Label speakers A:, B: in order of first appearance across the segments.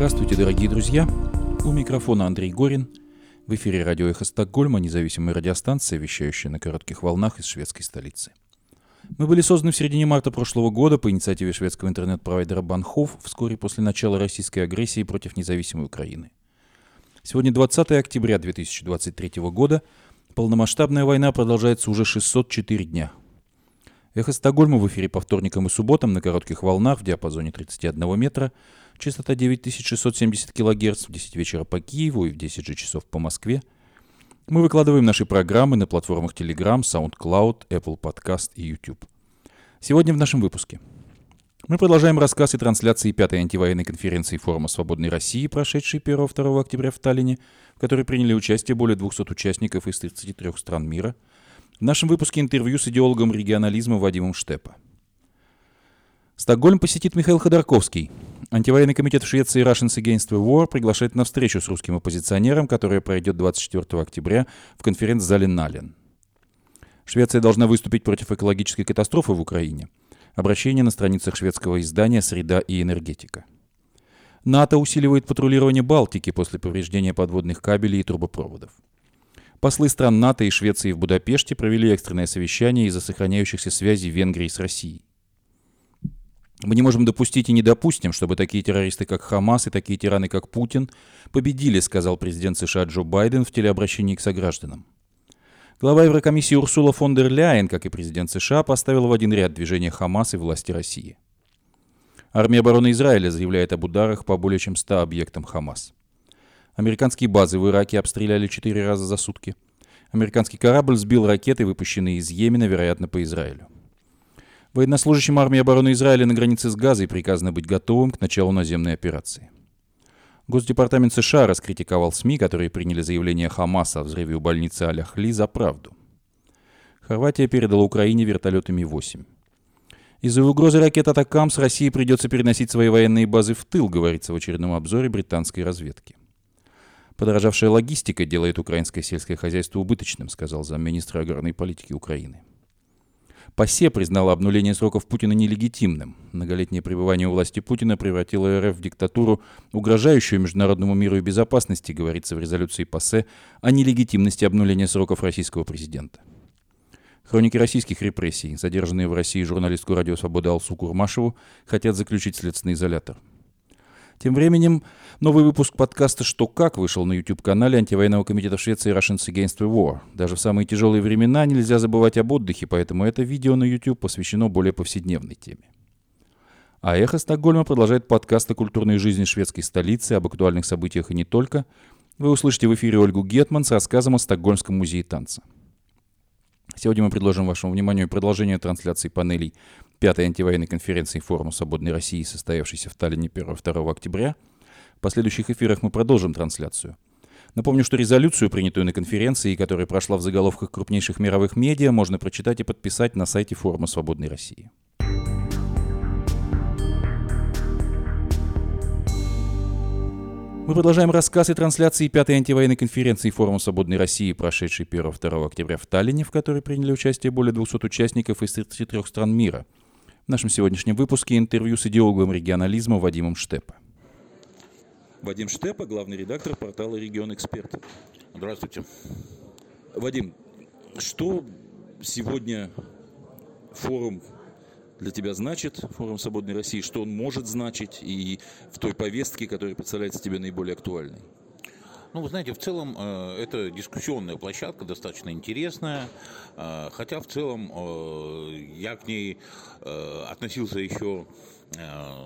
A: Здравствуйте, дорогие друзья! У микрофона Андрей Горин. В эфире радио «Эхо Стокгольма», независимая радиостанция, вещающая на коротких волнах из шведской столицы. Мы были созданы в середине марта прошлого года по инициативе шведского интернет-провайдера Банхов вскоре после начала российской агрессии против независимой Украины. Сегодня 20 октября 2023 года. Полномасштабная война продолжается уже 604 дня. Эхо Стокгольма в эфире по вторникам и субботам на коротких волнах в диапазоне 31 метра – частота 9670 кГц в 10 вечера по Киеву и в 10 же часов по Москве. Мы выкладываем наши программы на платформах Telegram, SoundCloud, Apple Podcast и YouTube. Сегодня в нашем выпуске. Мы продолжаем рассказ и трансляции пятой антивоенной конференции Форума Свободной России, прошедшей 1-2 октября в Таллине, в которой приняли участие более 200 участников из 33 стран мира. В нашем выпуске интервью с идеологом регионализма Вадимом Штепа. Стокгольм посетит Михаил Ходорковский, Антивоенный комитет в Швеции Russians Against the War приглашает на встречу с русским оппозиционером, которая пройдет 24 октября в конференц-зале Нален. Швеция должна выступить против экологической катастрофы в Украине. Обращение на страницах шведского издания «Среда и энергетика». НАТО усиливает патрулирование Балтики после повреждения подводных кабелей и трубопроводов. Послы стран НАТО и Швеции в Будапеште провели экстренное совещание из-за сохраняющихся связей Венгрии с Россией. Мы не можем допустить и не допустим, чтобы такие террористы, как Хамас, и такие тираны, как Путин, победили, сказал президент США Джо Байден в телеобращении к согражданам. Глава Еврокомиссии Урсула фон дер Ляйен, как и президент США, поставила в один ряд движение Хамас и власти России. Армия обороны Израиля заявляет об ударах по более чем 100 объектам Хамас. Американские базы в Ираке обстреляли четыре раза за сутки. Американский корабль сбил ракеты, выпущенные из Йемена, вероятно, по Израилю. Военнослужащим армии обороны Израиля на границе с Газой приказано быть готовым к началу наземной операции. Госдепартамент США раскритиковал СМИ, которые приняли заявление Хамаса о взрыве у больницы Аляхли за правду. Хорватия передала Украине вертолеты Ми-8. Из-за угрозы ракет «Атакамс» России придется переносить свои военные базы в тыл, говорится в очередном обзоре британской разведки. Подорожавшая логистика делает украинское сельское хозяйство убыточным, сказал замминистра аграрной политики Украины. ПАСЕ признала обнуление сроков Путина нелегитимным. Многолетнее пребывание у власти Путина превратило РФ в диктатуру, угрожающую международному миру и безопасности, говорится в резолюции ПАСЕ о нелегитимности обнуления сроков российского президента. Хроники российских репрессий, задержанные в России журналистку «Радио Свобода» Алсу Курмашеву, хотят заключить следственный изолятор – тем временем новый выпуск подкаста «Что как» вышел на YouTube-канале антивоенного комитета Швеции Russians Against the War. Даже в самые тяжелые времена нельзя забывать об отдыхе, поэтому это видео на YouTube посвящено более повседневной теме. А «Эхо Стокгольма» продолжает подкаст о культурной жизни шведской столицы, об актуальных событиях и не только. Вы услышите в эфире Ольгу Гетман с рассказом о Стокгольмском музее танца. Сегодня мы предложим вашему вниманию продолжение трансляции панелей пятой антивоенной конференции Форума Свободной России, состоявшейся в Таллине 1-2 октября. В последующих эфирах мы продолжим трансляцию. Напомню, что резолюцию, принятую на конференции, которая прошла в заголовках крупнейших мировых медиа, можно прочитать и подписать на сайте Форума Свободной России. Мы продолжаем рассказ и трансляции пятой антивоенной конференции Форума Свободной России, прошедшей 1-2 октября в Таллине, в которой приняли участие более 200 участников из 33 стран мира – в нашем сегодняшнем выпуске интервью с идеологом регионализма Вадимом Штепа. Вадим Штепа, главный редактор портала «Регион Эксперт». Здравствуйте. Вадим, что сегодня форум для тебя значит, форум «Свободной России», что он может значить и в той повестке, которая представляется тебе наиболее актуальной?
B: Ну, вы знаете, в целом э, это дискуссионная площадка, достаточно интересная, э, хотя в целом э, я к ней относился еще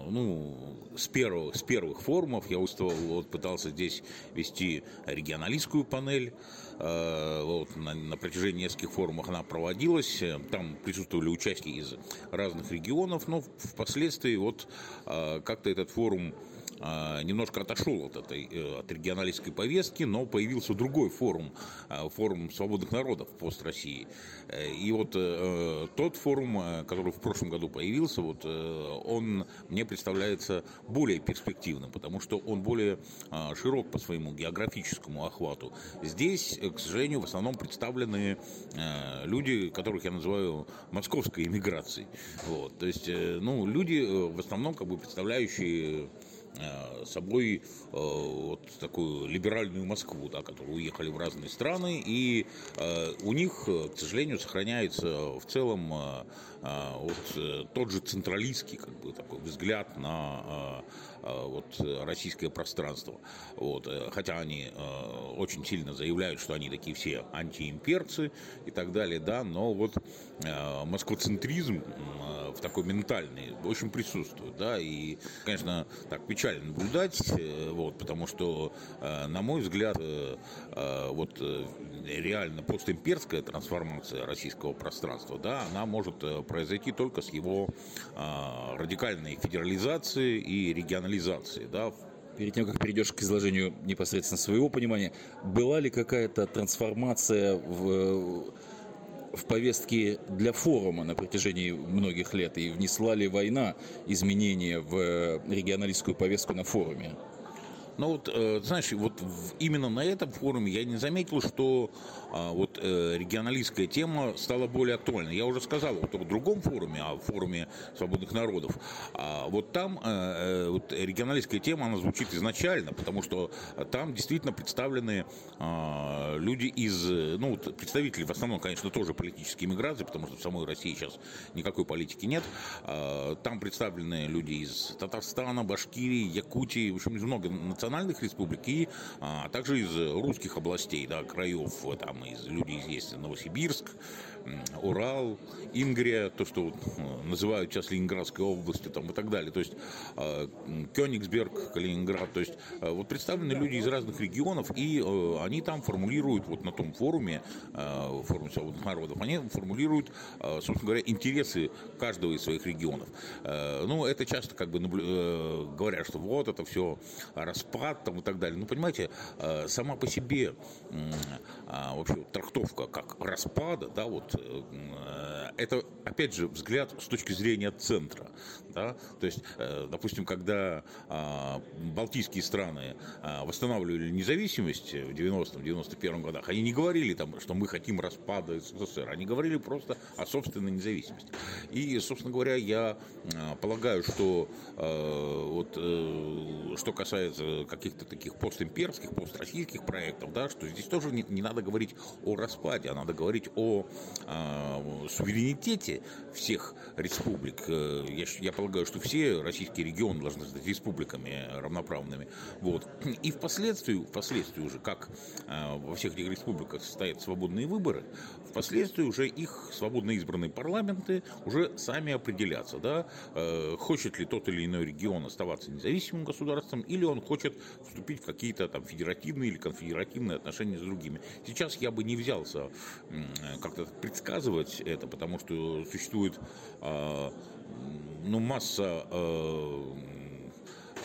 B: ну, с, первых, с первых форумов я выступал, вот, пытался здесь вести регионалистскую панель. Вот, на, на протяжении нескольких форумов она проводилась. Там присутствовали участники из разных регионов, но впоследствии вот как-то этот форум немножко отошел от этой э, от регионалистской повестки, но появился другой форум, а, форум свободных народов пост России. Э, и вот э, тот форум, который в прошлом году появился, вот он мне представляется более перспективным, потому что он более а, широк по своему географическому охвату. Здесь, к сожалению, в основном представлены люди, которых я называю московской иммиграцией. Вот, то есть, ну, люди в основном как бы представляющие собой э, вот такую либеральную Москву, да, которые уехали в разные страны, и у них, к сожалению, сохраняется в целом вот тот же централистский как бы, такой взгляд на вот, российское пространство. Вот, хотя они очень сильно заявляют, что они такие все антиимперцы и так далее, да, но вот москвоцентризм в такой ментальный очень присутствует, да, и, конечно, так печально наблюдать, э, вот, потому что, э, на мой взгляд, э, вот реально постимперская трансформация российского пространства, да, она может произойти только с его радикальной федерализацией и регионализацией, да,
A: Перед тем, как перейдешь к изложению непосредственно своего понимания, была ли какая-то трансформация в в повестке для форума на протяжении многих лет? И внесла ли война изменения в э, регионалистскую повестку на форуме?
B: Ну вот, э, знаешь, вот именно на этом форуме я не заметил, что а, вот э, регионалистская тема стала более актуальной. Я уже сказал вот о другом форуме, о форуме свободных народов. А вот там э, вот регионалистская тема, она звучит изначально, потому что там действительно представлены а, люди из, ну, представители в основном, конечно, тоже политические миграции, потому что в самой России сейчас никакой политики нет. Там представлены люди из Татарстана, Башкирии, Якутии, в общем, много национальностей национальных республик и а, также из русских областей, да, краев, там из людей есть Новосибирск, Урал, Ингрия, то, что э, называют сейчас Ленинградской областью там, и так далее. То есть э, Кёнигсберг, Калининград. То есть э, вот представлены люди из разных регионов, и они там формулируют, вот на том форуме, форуме свободных народов, они формулируют, собственно говоря, интересы каждого из своих регионов. Ну, это часто как бы говорят, что вот это все распад там и так далее. Ну, понимаете, сама по себе вообще трактовка как распада, да, вот Э, это, опять же, взгляд с точки зрения центра. Да? То есть, э, допустим, когда а, балтийские страны а, восстанавливали независимость в 90-91 годах, они не говорили, там, что мы хотим распада СССР, они говорили просто о собственной независимости. И, собственно говоря, я а, полагаю, что вот, э, что касается каких-то таких постимперских, построссийских проектов, да, что здесь тоже не, не надо говорить о распаде, а надо говорить о э, суверенитете всех республик. Э, я, я полагаю, что все российские регионы должны стать республиками равноправными. Вот. И впоследствии, впоследствии уже, как э, во всех этих республиках состоят свободные выборы, впоследствии уже их свободно избранные парламенты уже сами определятся, да, э, хочет ли тот или иной регион оставаться независимым государством, или он хочет вступить в какие-то там федеративные или конфедеративные отношения с другими. Сейчас я бы не взялся как-то предсказывать это, потому что существует а, ну, масса а,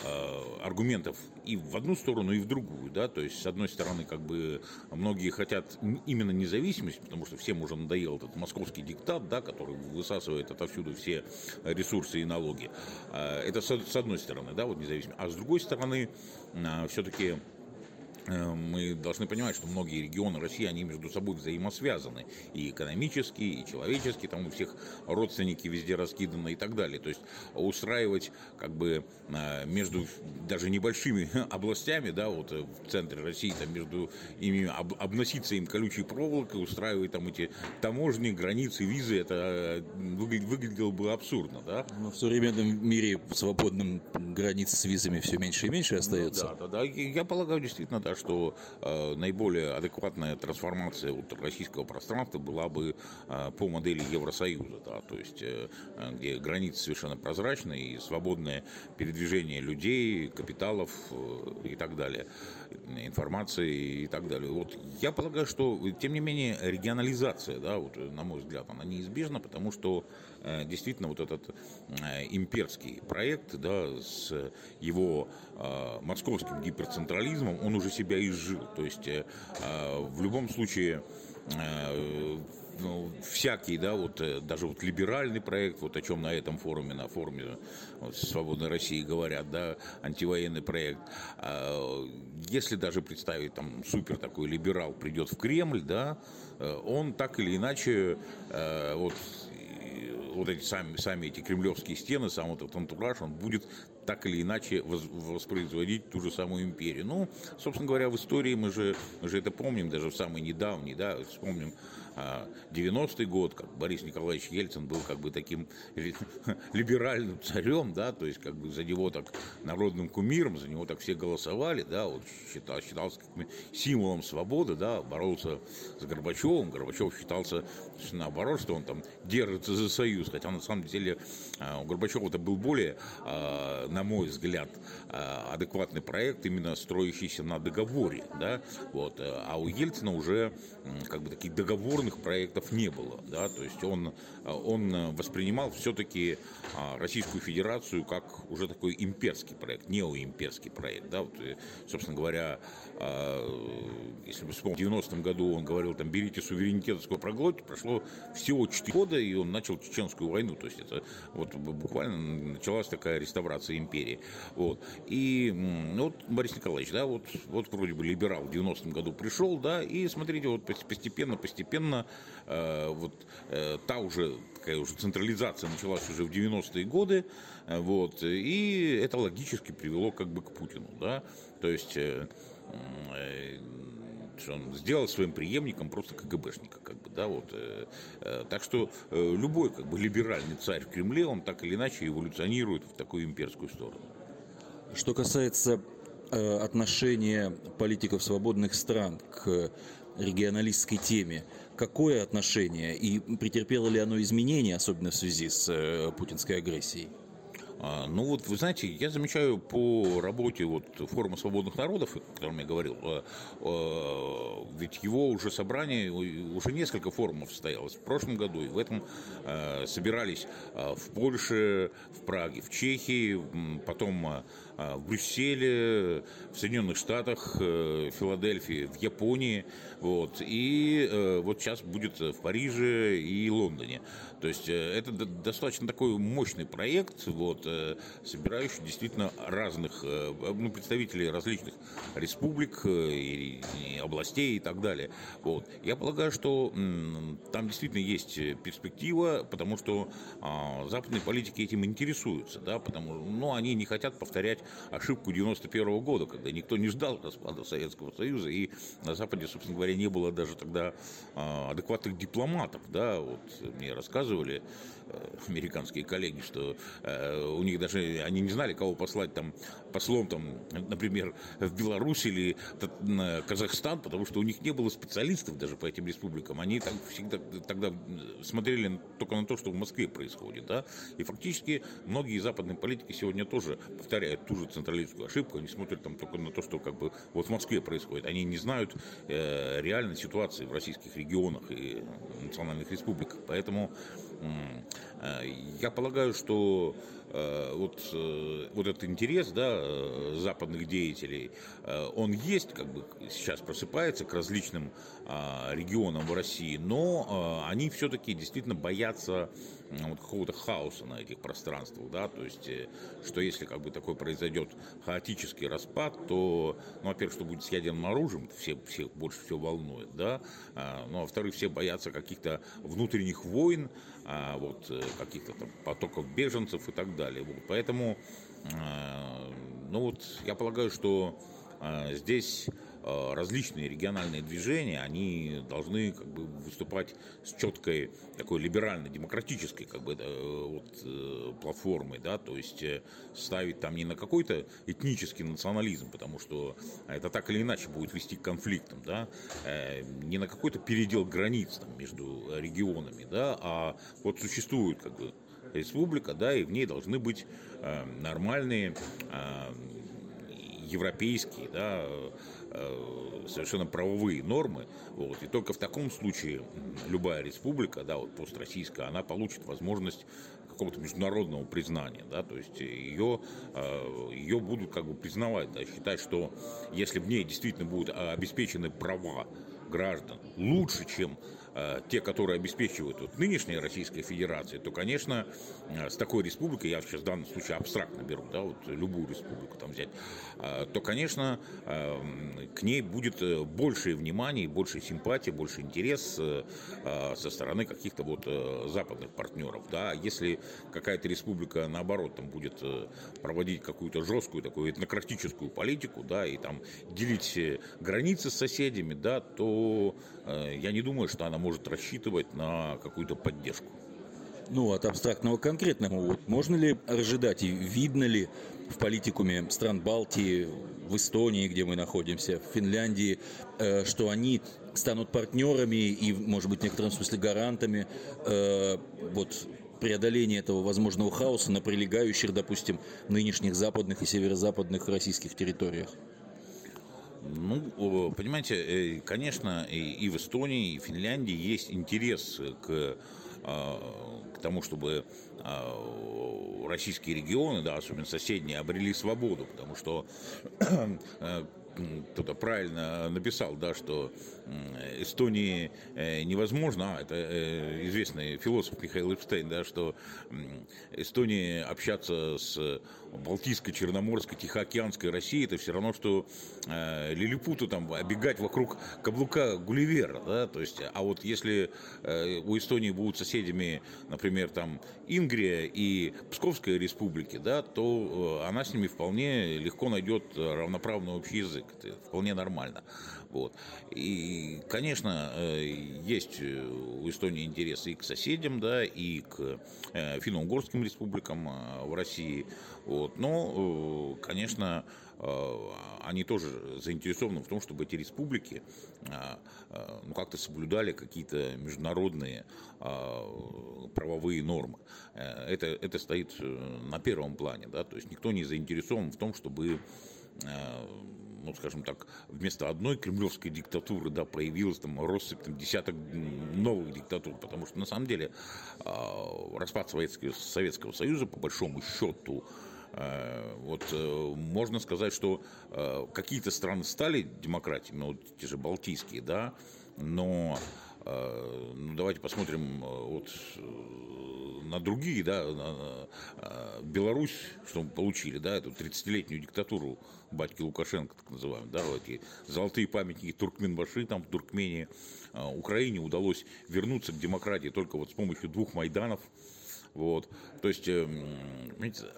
B: а, аргументов и в одну сторону, и в другую, да, то есть, с одной стороны, как бы, многие хотят именно независимость, потому что всем уже надоел этот московский диктат, да, который высасывает отовсюду все ресурсы и налоги. Это с одной стороны, да, вот независимость. А с другой стороны, все-таки мы должны понимать, что многие регионы России, они между собой взаимосвязаны. И экономически, и человечески, там у всех родственники везде раскиданы и так далее. То есть устраивать как бы э, между даже небольшими областями, да, вот э, в центре России, там между ими, об, обноситься им колючей проволокой, устраивать там эти таможни, границы, визы, это выглядело бы абсурдно, да.
A: Но в современном мире свободным границ с визами все меньше и меньше остается.
B: Ну, да, да, да. Я полагаю, действительно, да, что э, наиболее адекватная трансформация вот, российского пространства была бы э, по модели Евросоюза, да, то есть э, где границы совершенно прозрачные и свободное передвижение людей, капиталов и так далее, информации и так далее. Вот я полагаю, что тем не менее регионализация, да, вот, на мой взгляд, она неизбежна, потому что э, действительно вот этот э, имперский проект, да, с его э, московским гиперцентрализмом, он уже себя изжил. То есть э, э, в любом случае ну, всякий, да, вот даже вот либеральный проект, вот о чем на этом форуме, на форуме вот, Свободной России говорят, да, антивоенный проект. Если даже представить, там, супер такой либерал придет в Кремль, да, он так или иначе вот вот эти сами, сами эти кремлевские стены, сам вот этот антураж, он будет так или иначе воспроизводить ту же самую империю. Ну, собственно говоря, в истории мы же, мы же это помним, даже в самый недавний, да, вспомним 90-й а, год, как Борис Николаевич Ельцин был как бы таким либеральным царем, да, то есть как бы за него так народным кумиром, за него так все голосовали, да, вот считал, считался символом свободы, да, боролся с Горбачевым, Горбачев считался наоборот, что он там держится за союз, хотя на самом деле а, у Горбачева это был более, а, на мой взгляд, адекватный проект, именно строящийся на договоре, да, вот, а у Ельцина уже как бы таких договорных подобных проектов не было. Да? То есть он, он воспринимал все-таки а, Российскую Федерацию как уже такой имперский проект, неоимперский проект. Да? Вот, собственно говоря, а, если мы вспомним, в 90-м году он говорил, там, берите суверенитет, проглотите, прошло всего 4 года, и он начал Чеченскую войну. То есть это вот буквально началась такая реставрация империи. Вот. И ну, вот Борис Николаевич, да, вот, вот вроде бы либерал в 90-м году пришел, да, и смотрите, вот постепенно, постепенно э, вот э, та уже такая уже централизация началась уже в 90-е годы, э, вот, и это логически привело как бы к Путину, да, то есть э, он сделал своим преемником просто КГБшника, как бы, да, вот. Э, э, так что э, любой, как бы, либеральный царь в Кремле, он так или иначе эволюционирует в такую имперскую сторону.
A: Что касается э, отношения политиков свободных стран к регионалистской теме, какое отношение и претерпело ли оно изменения, особенно в связи с э, путинской агрессией?
B: А, ну вот, вы знаете, я замечаю по работе вот форума свободных народов, о котором я говорил, э, э, ведь его уже собрание, уже несколько форумов состоялось в прошлом году, и в этом собирались в Польше, в Праге, в Чехии, потом в Брюсселе, в Соединенных Штатах, в Филадельфии, в Японии, вот, и вот сейчас будет в Париже и Лондоне. То есть это достаточно такой мощный проект, вот, Э, собирающий действительно разных, э, ну, представителей различных республик э, и, и областей и так далее. Вот. Я полагаю, что там действительно есть перспектива, потому что а, западные политики этим интересуются, да, потому ну, они не хотят повторять ошибку 91 -го года, когда никто не ждал распада Советского Союза, и на Западе, собственно говоря, не было даже тогда а, адекватных дипломатов, да, вот мне рассказывали американские коллеги, что у них даже, они не знали, кого послать там послом, там, например, в Беларусь или Казахстан, потому что у них не было специалистов даже по этим республикам. Они так всегда тогда смотрели только на то, что в Москве происходит, да, и фактически многие западные политики сегодня тоже повторяют ту же централистскую ошибку, они смотрят там только на то, что как бы вот в Москве происходит. Они не знают э, реальной ситуации в российских регионах и национальных республиках. Поэтому э, я полагаю, что Э, вот, э, вот этот интерес да, э, западных деятелей, он есть, как бы сейчас просыпается к различным а, регионам в России, но они все-таки действительно боятся вот какого-то хаоса на этих пространствах, да, то есть, что если как бы такой произойдет хаотический распад, то, ну, во-первых, что будет с ядерным оружием, все, всех больше всего волнует, да, а, ну, а во-вторых, все боятся каких-то внутренних войн, а, вот, каких-то там потоков беженцев и так далее далее. Поэтому, э, ну вот, я полагаю, что э, здесь э, различные региональные движения, они должны как бы выступать с четкой такой либерально-демократической как бы вот, платформой, да, то есть ставить там не на какой-то этнический национализм, потому что это так или иначе будет вести к конфликтам, да, не на какой-то передел границ там, между регионами, да, а вот существует как бы республика, да, и в ней должны быть э, нормальные э, европейские, да, э, совершенно правовые нормы. Вот. И только в таком случае любая республика, да, вот построссийская, она получит возможность какого-то международного признания, да, то есть ее, э, ее будут как бы признавать, да, считать, что если в ней действительно будут обеспечены права граждан лучше, чем те, которые обеспечивают вот, нынешняя Российская Федерация, то, конечно, э, с такой республикой, я сейчас в данном случае абстрактно беру, да, вот любую республику там взять, э, то, конечно, э, к ней будет э, большее внимание, больше симпатии, больше интерес э, э, со стороны каких-то вот э, западных партнеров, да, если какая-то республика, наоборот, там будет э, проводить какую-то жесткую такую этнократическую политику, да, и там делить границы с соседями, да, то э, я не думаю, что она может рассчитывать на какую-то поддержку.
A: Ну, от абстрактного к конкретному. Вот можно ли ожидать и видно ли в политикуме стран Балтии, в Эстонии, где мы находимся, в Финляндии, э, что они станут партнерами и, может быть, в некотором смысле гарантами э, вот, преодоления этого возможного хаоса на прилегающих, допустим, нынешних западных и северо-западных российских территориях?
B: Ну, понимаете, э, конечно, и в Эстонии, и в Финляндии есть интерес к, а, к тому, чтобы а, российские регионы, да, особенно соседние, обрели свободу, потому что э, кто-то правильно написал, да, что Эстонии э, невозможно, а, это э, известный философ Михаил Эпштейн, да, что Эстонии общаться с Балтийской, Черноморской, Тихоокеанской Россией, это все равно, что э, Лилипуту там обегать вокруг каблука Гулливера, да, то есть, а вот если у Эстонии будут соседями, например, там Ингрия и Псковская республики, да, то она с ними вполне легко найдет равноправный общий язык, это вполне нормально, вот, и конечно, э, есть у Эстонии интересы и к соседям, да, и к э, финно-угорским республикам э, в России. Вот. Но, конечно, они тоже заинтересованы в том, чтобы эти республики ну, как-то соблюдали какие-то международные правовые нормы. Это, это стоит на первом плане. Да? То есть никто не заинтересован в том, чтобы ну, скажем так, вместо одной кремлевской диктатуры, да, появилась там россыпь там, десяток новых диктатур, потому что на самом деле а, распад Советского, Советского Союза, по большому счету, а, вот э, можно сказать, что а, какие-то страны стали демократиями, вот те же балтийские, да, но ну, давайте посмотрим вот на другие, да, на, на Беларусь, что мы получили, да, эту 30-летнюю диктатуру батьки Лукашенко, так называемые, да, эти золотые памятники Туркменбаши, там в Туркмении, а, Украине удалось вернуться к демократии только вот с помощью двух Майданов, вот. То есть, эм,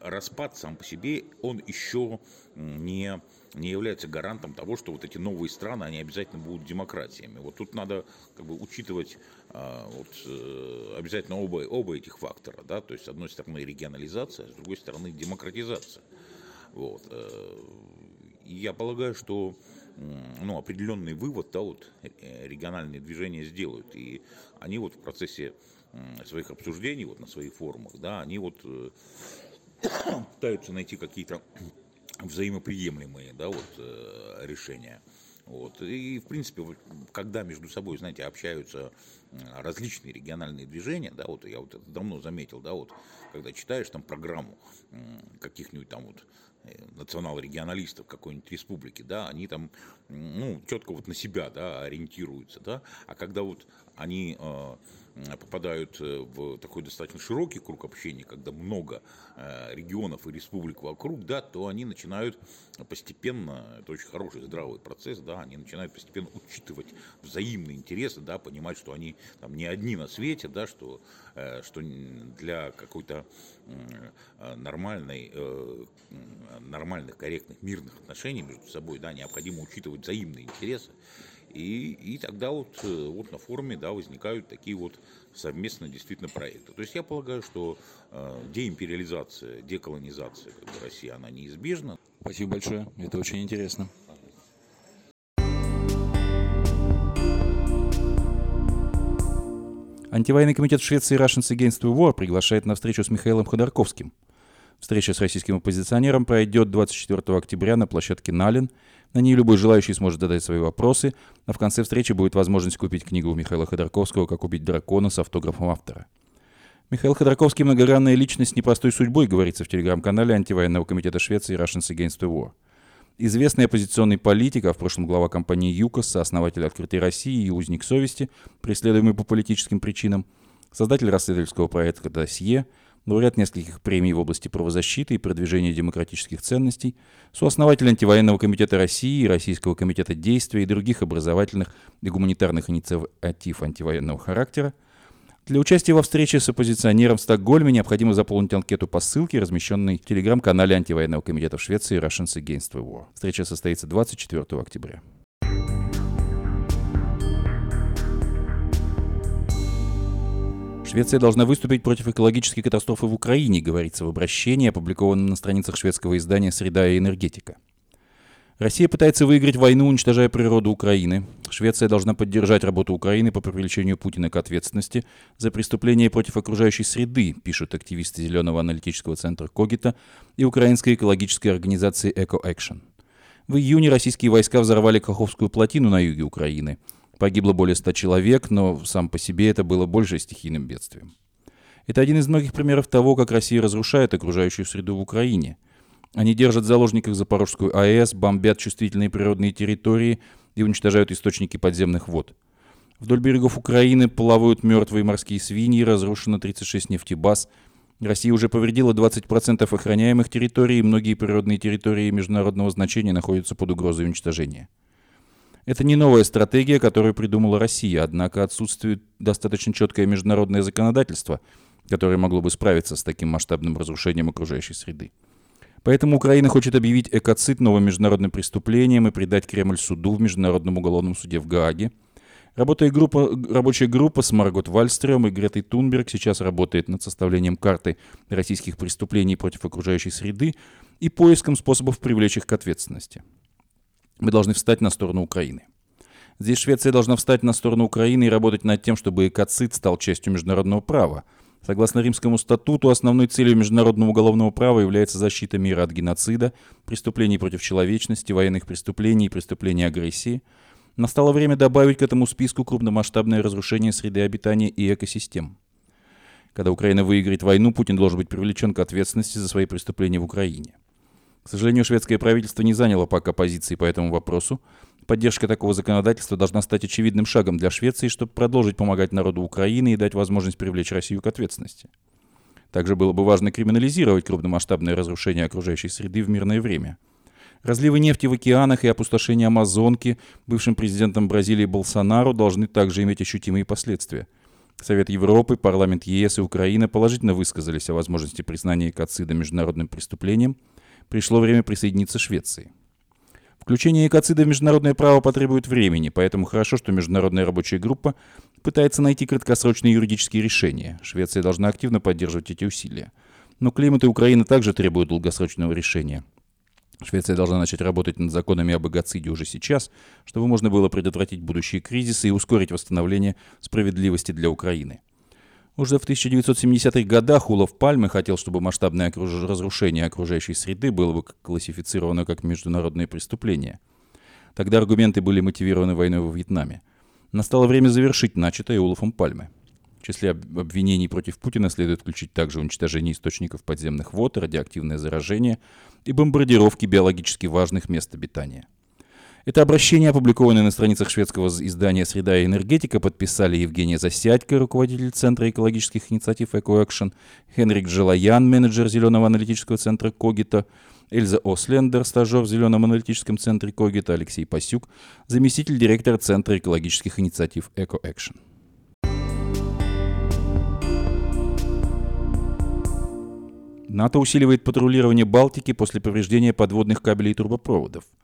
B: распад сам по себе, он еще не, не является гарантом того, что вот эти новые страны, они обязательно будут демократиями. Вот тут надо как бы учитывать а, вот, э, обязательно оба, оба этих фактора. Да? То есть, с одной стороны, регионализация, с другой стороны, демократизация. Вот. Э, я полагаю, что ну, определенный вывод да, вот, э, региональные движения сделают. И они вот в процессе своих обсуждений вот на своих форумах, да, они вот э, пытаются найти какие-то взаимоприемлемые, да, вот э, решения. Вот. И, в принципе, когда между собой, знаете, общаются различные региональные движения, да, вот я вот это давно заметил, да, вот, когда читаешь там программу каких-нибудь там вот Э, национал-регионалистов какой-нибудь республики, да, они там, ну, четко вот на себя, да, ориентируются, да, а когда вот они э, попадают э, в такой достаточно широкий круг общения, когда много э, регионов и республик вокруг, да, то они начинают постепенно, это очень хороший здравый процесс, да, они начинают постепенно учитывать взаимные интересы, да, понимать, что они там не одни на свете, да, что, э, что для какой-то нормальной, нормальных, корректных, мирных отношений между собой, да, необходимо учитывать взаимные интересы. И, и тогда вот, э, вот на форуме да, возникают такие вот совместные действительно проекты. То есть я полагаю, что э, деимпериализация, деколонизация как бы, России, она неизбежна.
A: Спасибо большое, это очень интересно. Антивоенный комитет Швеции Russians Against the War приглашает на встречу с Михаилом Ходорковским – Встреча с российским оппозиционером пройдет 24 октября на площадке Налин. На ней любой желающий сможет задать свои вопросы, а в конце встречи будет возможность купить книгу Михаила Ходорковского «Как убить дракона» с автографом автора. Михаил Ходорковский – многогранная личность с непростой судьбой, говорится в телеграм-канале антивоенного комитета Швеции Russians Against the War. Известный оппозиционный политик, а в прошлом глава компании ЮКОС, сооснователь «Открытой России» и узник совести, преследуемый по политическим причинам, создатель расследовательского проекта «Досье», лауреат нескольких премий в области правозащиты и продвижения демократических ценностей, сооснователь антивоенного комитета России и Российского комитета действия и других образовательных и гуманитарных инициатив антивоенного характера, для участия во встрече с оппозиционером в Стокгольме необходимо заполнить анкету по ссылке, размещенной в телеграм-канале антивоенного комитета в Швеции Russians Against the War. Встреча состоится 24 октября. Швеция должна выступить против экологической катастрофы в Украине, говорится в обращении, опубликованном на страницах шведского издания «Среда и энергетика». Россия пытается выиграть войну, уничтожая природу Украины. Швеция должна поддержать работу Украины по привлечению Путина к ответственности за преступления против окружающей среды, пишут активисты Зеленого аналитического центра Когита и украинской экологической организации Eco Action. В июне российские войска взорвали Каховскую плотину на юге Украины – Погибло более ста человек, но сам по себе это было больше стихийным бедствием. Это один из многих примеров того, как Россия разрушает окружающую среду в Украине. Они держат в заложниках Запорожскую АЭС, бомбят чувствительные природные территории и уничтожают источники подземных вод. Вдоль берегов Украины плавают мертвые морские свиньи, разрушено 36 нефтебаз. Россия уже повредила 20% охраняемых территорий, и многие природные территории международного значения находятся под угрозой уничтожения. Это не новая стратегия, которую придумала Россия, однако отсутствует достаточно четкое международное законодательство, которое могло бы справиться с таким масштабным разрушением окружающей среды. Поэтому Украина хочет объявить экоцид новым международным преступлением и предать Кремль суду в Международном уголовном суде в Гааге. Работая группа, рабочая группа с Маргот Вальстрем и Гретой Тунберг сейчас работает над составлением карты российских преступлений против окружающей среды и поиском способов привлечь их к ответственности. Мы должны встать на сторону Украины. Здесь Швеция должна встать на сторону Украины и работать над тем, чтобы экоцид стал частью международного права. Согласно Римскому статуту, основной целью международного уголовного права является защита мира от геноцида, преступлений против человечности, военных преступлений и преступлений агрессии. Настало время добавить к этому списку крупномасштабное разрушение среды обитания и экосистем. Когда Украина выиграет войну, Путин должен быть привлечен к ответственности за свои преступления в Украине. К сожалению, шведское правительство не заняло пока позиции по этому вопросу. Поддержка такого законодательства должна стать очевидным шагом для Швеции, чтобы продолжить помогать народу Украины и дать возможность привлечь Россию к ответственности. Также было бы важно криминализировать крупномасштабное разрушение окружающей среды в мирное время. Разливы нефти в океанах и опустошение Амазонки бывшим президентом Бразилии Болсонару должны также иметь ощутимые последствия. Совет Европы, парламент ЕС и Украина положительно высказались о возможности признания экоцида международным преступлением – пришло время присоединиться Швеции. Включение экоцида в международное право потребует времени, поэтому хорошо, что международная рабочая группа пытается найти краткосрочные юридические решения. Швеция должна активно поддерживать эти усилия. Но климат и Украина также требуют долгосрочного решения. Швеция должна начать работать над законами об экоциде уже сейчас, чтобы можно было предотвратить будущие кризисы и ускорить восстановление справедливости для Украины. Уже в 1970-х годах Улов Пальмы хотел, чтобы масштабное окруж... разрушение окружающей среды было бы классифицировано как международное преступление. Тогда аргументы были мотивированы войной во Вьетнаме. Настало время завершить начатое Уловом Пальмы. В числе обвинений против Путина следует включить также уничтожение источников подземных вод, радиоактивное заражение и бомбардировки биологически важных мест обитания – это обращение, опубликованное на страницах шведского издания «Среда и энергетика», подписали Евгения Засядько, руководитель Центра экологических инициатив «Экоэкшн», Хенрик Желаян, менеджер Зеленого аналитического центра «Когита», Эльза Ослендер, стажер в Зеленом аналитическом центре «Когита», Алексей Пасюк, заместитель директора Центра экологических инициатив «Экоэкшн». НАТО усиливает патрулирование Балтики после повреждения подводных кабелей и трубопроводов –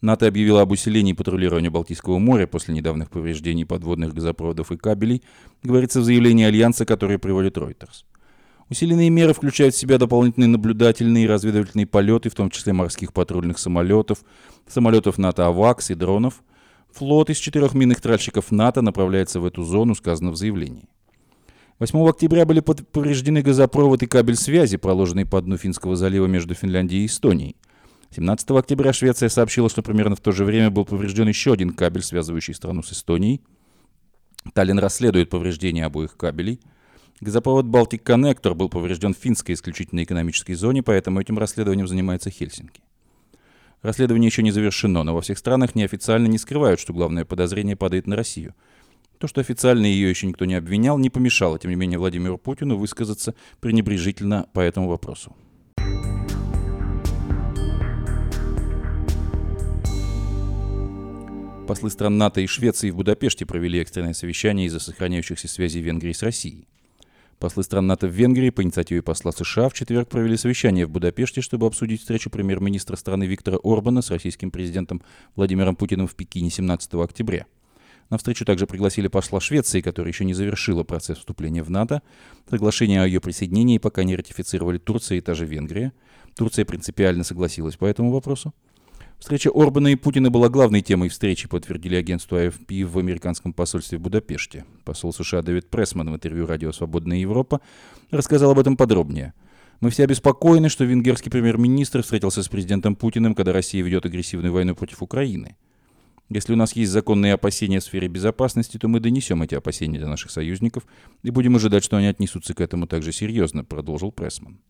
A: НАТО объявило об усилении патрулирования Балтийского моря после недавних повреждений подводных газопроводов и кабелей, говорится в заявлении Альянса, которое приводит Reuters. Усиленные меры включают в себя дополнительные наблюдательные и разведывательные полеты, в том числе морских патрульных самолетов, самолетов НАТО «Авакс» и дронов. Флот из четырех минных тральщиков НАТО направляется в эту зону, сказано в заявлении. 8 октября были повреждены газопровод и кабель связи, проложенный по дну Финского залива между Финляндией и Эстонией – 17 октября Швеция сообщила, что примерно в то же время был поврежден еще один кабель, связывающий страну с Эстонией. Таллин расследует повреждения обоих кабелей. Газопровод Baltic Connector был поврежден в финской исключительной экономической зоне, поэтому этим расследованием занимается Хельсинки. Расследование еще не завершено, но во всех странах неофициально не скрывают, что главное подозрение падает на Россию. То, что официально ее еще никто не обвинял, не помешало, тем не менее, Владимиру Путину высказаться пренебрежительно по этому вопросу. Послы стран НАТО и Швеции в Будапеште провели экстренное совещание из-за сохраняющихся связей Венгрии с Россией. Послы стран НАТО в Венгрии по инициативе посла США в четверг провели совещание в Будапеште, чтобы обсудить встречу премьер-министра страны Виктора Орбана с российским президентом Владимиром Путиным в Пекине 17 октября. На встречу также пригласили посла Швеции, которая еще не завершила процесс вступления в НАТО. Соглашение о ее присоединении пока не ратифицировали Турция и та же Венгрия. Турция принципиально согласилась по этому вопросу. Встреча Орбана и Путина была главной темой встречи, подтвердили агентству АФП в американском посольстве в Будапеште. Посол США Дэвид Прессман в интервью радио «Свободная Европа» рассказал об этом подробнее. Мы все обеспокоены, что венгерский премьер-министр встретился с президентом Путиным, когда Россия ведет агрессивную войну против Украины. Если у нас есть законные опасения в сфере безопасности, то мы донесем эти опасения до наших союзников и будем ожидать, что они отнесутся к этому также серьезно, продолжил Прессман.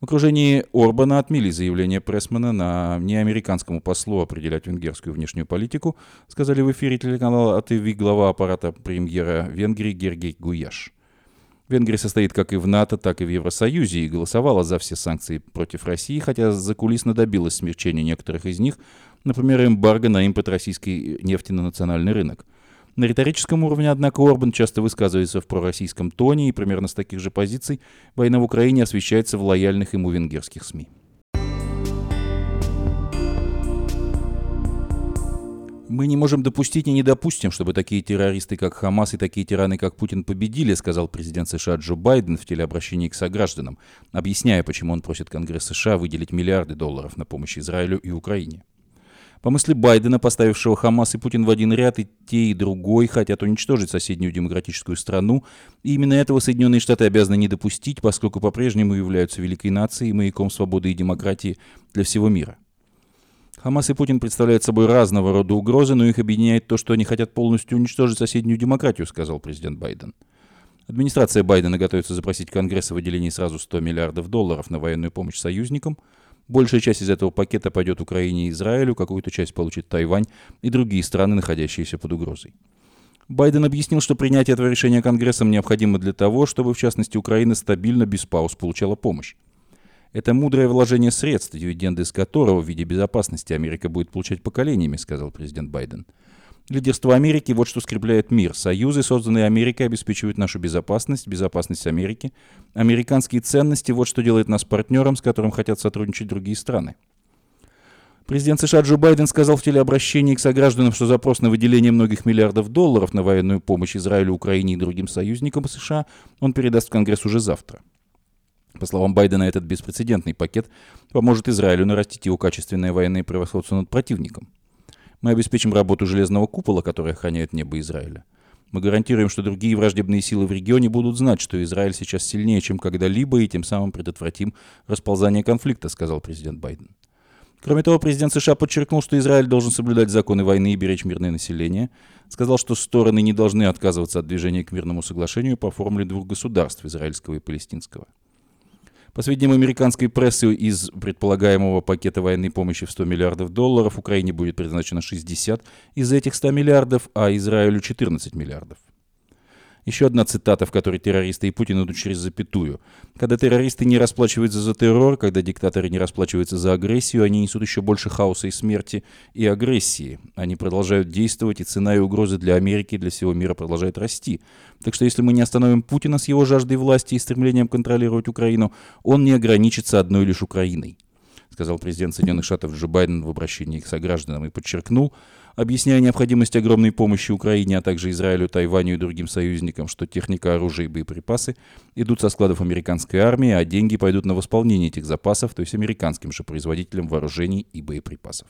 A: В окружении Орбана отмели заявление Прессмана на неамериканскому послу определять венгерскую внешнюю политику, сказали в эфире телеканала АТВ глава аппарата премьера Венгрии Гергей Гуяш. Венгрия состоит как и в НАТО, так и в Евросоюзе и голосовала за все санкции против России, хотя закулисно добилась смягчения некоторых из них, например, эмбарго на импорт российской нефти на национальный рынок – на риторическом уровне, однако, Орбан часто высказывается в пророссийском тоне и примерно с таких же позиций война в Украине освещается в лояльных ему венгерских СМИ. «Мы не можем допустить и не допустим, чтобы такие террористы, как Хамас, и такие тираны, как Путин, победили», сказал президент США Джо Байден в телеобращении к согражданам, объясняя, почему он просит Конгресс США выделить миллиарды долларов на помощь Израилю и Украине. По мысли Байдена, поставившего Хамас и Путин в один ряд, и те, и другой хотят уничтожить соседнюю демократическую страну. И именно этого Соединенные Штаты обязаны не допустить, поскольку по-прежнему являются великой нацией, маяком свободы и демократии для всего мира. Хамас и Путин представляют собой разного рода угрозы, но их объединяет то, что они хотят полностью уничтожить соседнюю демократию, сказал президент Байден. Администрация Байдена готовится запросить Конгресс о выделении сразу 100 миллиардов долларов на военную помощь союзникам – Большая часть из этого пакета пойдет Украине и Израилю, какую-то часть получит Тайвань и другие страны, находящиеся под угрозой. Байден объяснил, что принятие этого решения Конгрессом необходимо для того, чтобы, в частности, Украина стабильно, без пауз, получала помощь. Это мудрое вложение средств, дивиденды из которого в виде безопасности Америка будет получать поколениями, сказал президент Байден. Лидерство Америки – вот что скрепляет мир. Союзы, созданные Америкой, обеспечивают нашу безопасность, безопасность Америки. Американские ценности – вот что делает нас партнером, с которым хотят сотрудничать другие страны. Президент США Джо Байден сказал в телеобращении к согражданам, что запрос на выделение многих миллиардов долларов на военную помощь Израилю, Украине и другим союзникам США он передаст в Конгресс уже завтра. По словам Байдена, этот беспрецедентный пакет поможет Израилю нарастить его качественное военное превосходство над противником – мы обеспечим работу железного купола, который охраняет небо Израиля. Мы гарантируем, что другие враждебные силы в регионе будут знать, что Израиль сейчас сильнее, чем когда-либо, и тем самым предотвратим расползание конфликта, сказал президент Байден. Кроме того, президент США подчеркнул, что Израиль должен соблюдать законы войны и беречь мирное население. Сказал, что стороны не должны отказываться от движения к мирному соглашению по формуле двух государств, израильского и палестинского. По сведениям американской прессы, из предполагаемого пакета военной помощи в 100 миллиардов долларов Украине будет предназначено 60 из этих 100 миллиардов, а Израилю 14 миллиардов. Еще одна цитата, в которой террористы и Путин идут через запятую. Когда террористы не расплачиваются за террор, когда диктаторы не расплачиваются за агрессию, они несут еще больше хаоса и смерти и агрессии. Они продолжают действовать, и цена и угрозы для Америки и для всего мира продолжает расти. Так что если мы не остановим Путина с его жаждой власти и стремлением контролировать Украину, он не ограничится одной лишь Украиной сказал президент Соединенных Штатов Джо Байден в обращении к согражданам и подчеркнул, объясняя необходимость огромной помощи Украине, а также Израилю, Тайваню и другим союзникам, что техника, оружие и боеприпасы идут со складов американской армии, а деньги пойдут на восполнение этих запасов, то есть американским же производителям вооружений и боеприпасов.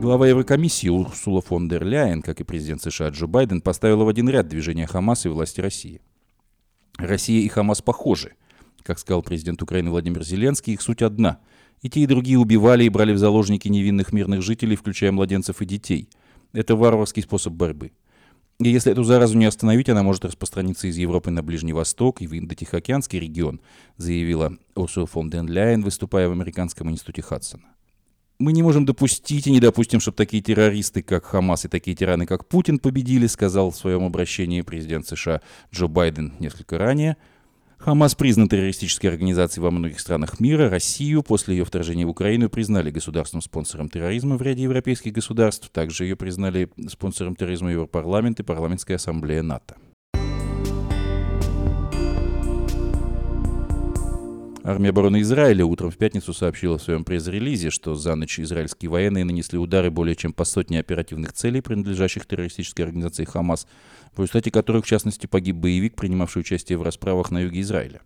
A: Глава Еврокомиссии Урсула фон дер Ляйен, как и президент США Джо Байден, поставила в один ряд движения Хамас и власти России. Россия и Хамас похожи. Как сказал президент Украины Владимир Зеленский, их суть одна. И те, и другие убивали и брали в заложники невинных мирных жителей, включая младенцев и детей. Это варварский способ борьбы. И если эту заразу не остановить, она может распространиться из Европы на Ближний Восток и в Индо-Тихоокеанский регион, заявила Урсула фон ден Ляйен, выступая в Американском институте Хадсона. Мы не можем допустить и не допустим, чтобы такие террористы, как Хамас, и такие тираны, как Путин, победили, сказал в своем обращении президент США Джо Байден несколько ранее – Хамас признан террористической организацией во многих странах мира. Россию после ее вторжения в Украину признали государственным спонсором терроризма в ряде европейских государств. Также ее признали спонсором терроризма Европарламент и Парламентская ассамблея НАТО. Армия обороны Израиля утром в пятницу сообщила в своем пресс-релизе, что за ночь израильские военные нанесли удары более чем по сотне оперативных целей, принадлежащих террористической организации «Хамас», в результате которых, в частности, погиб боевик, принимавший участие в расправах на юге Израиля.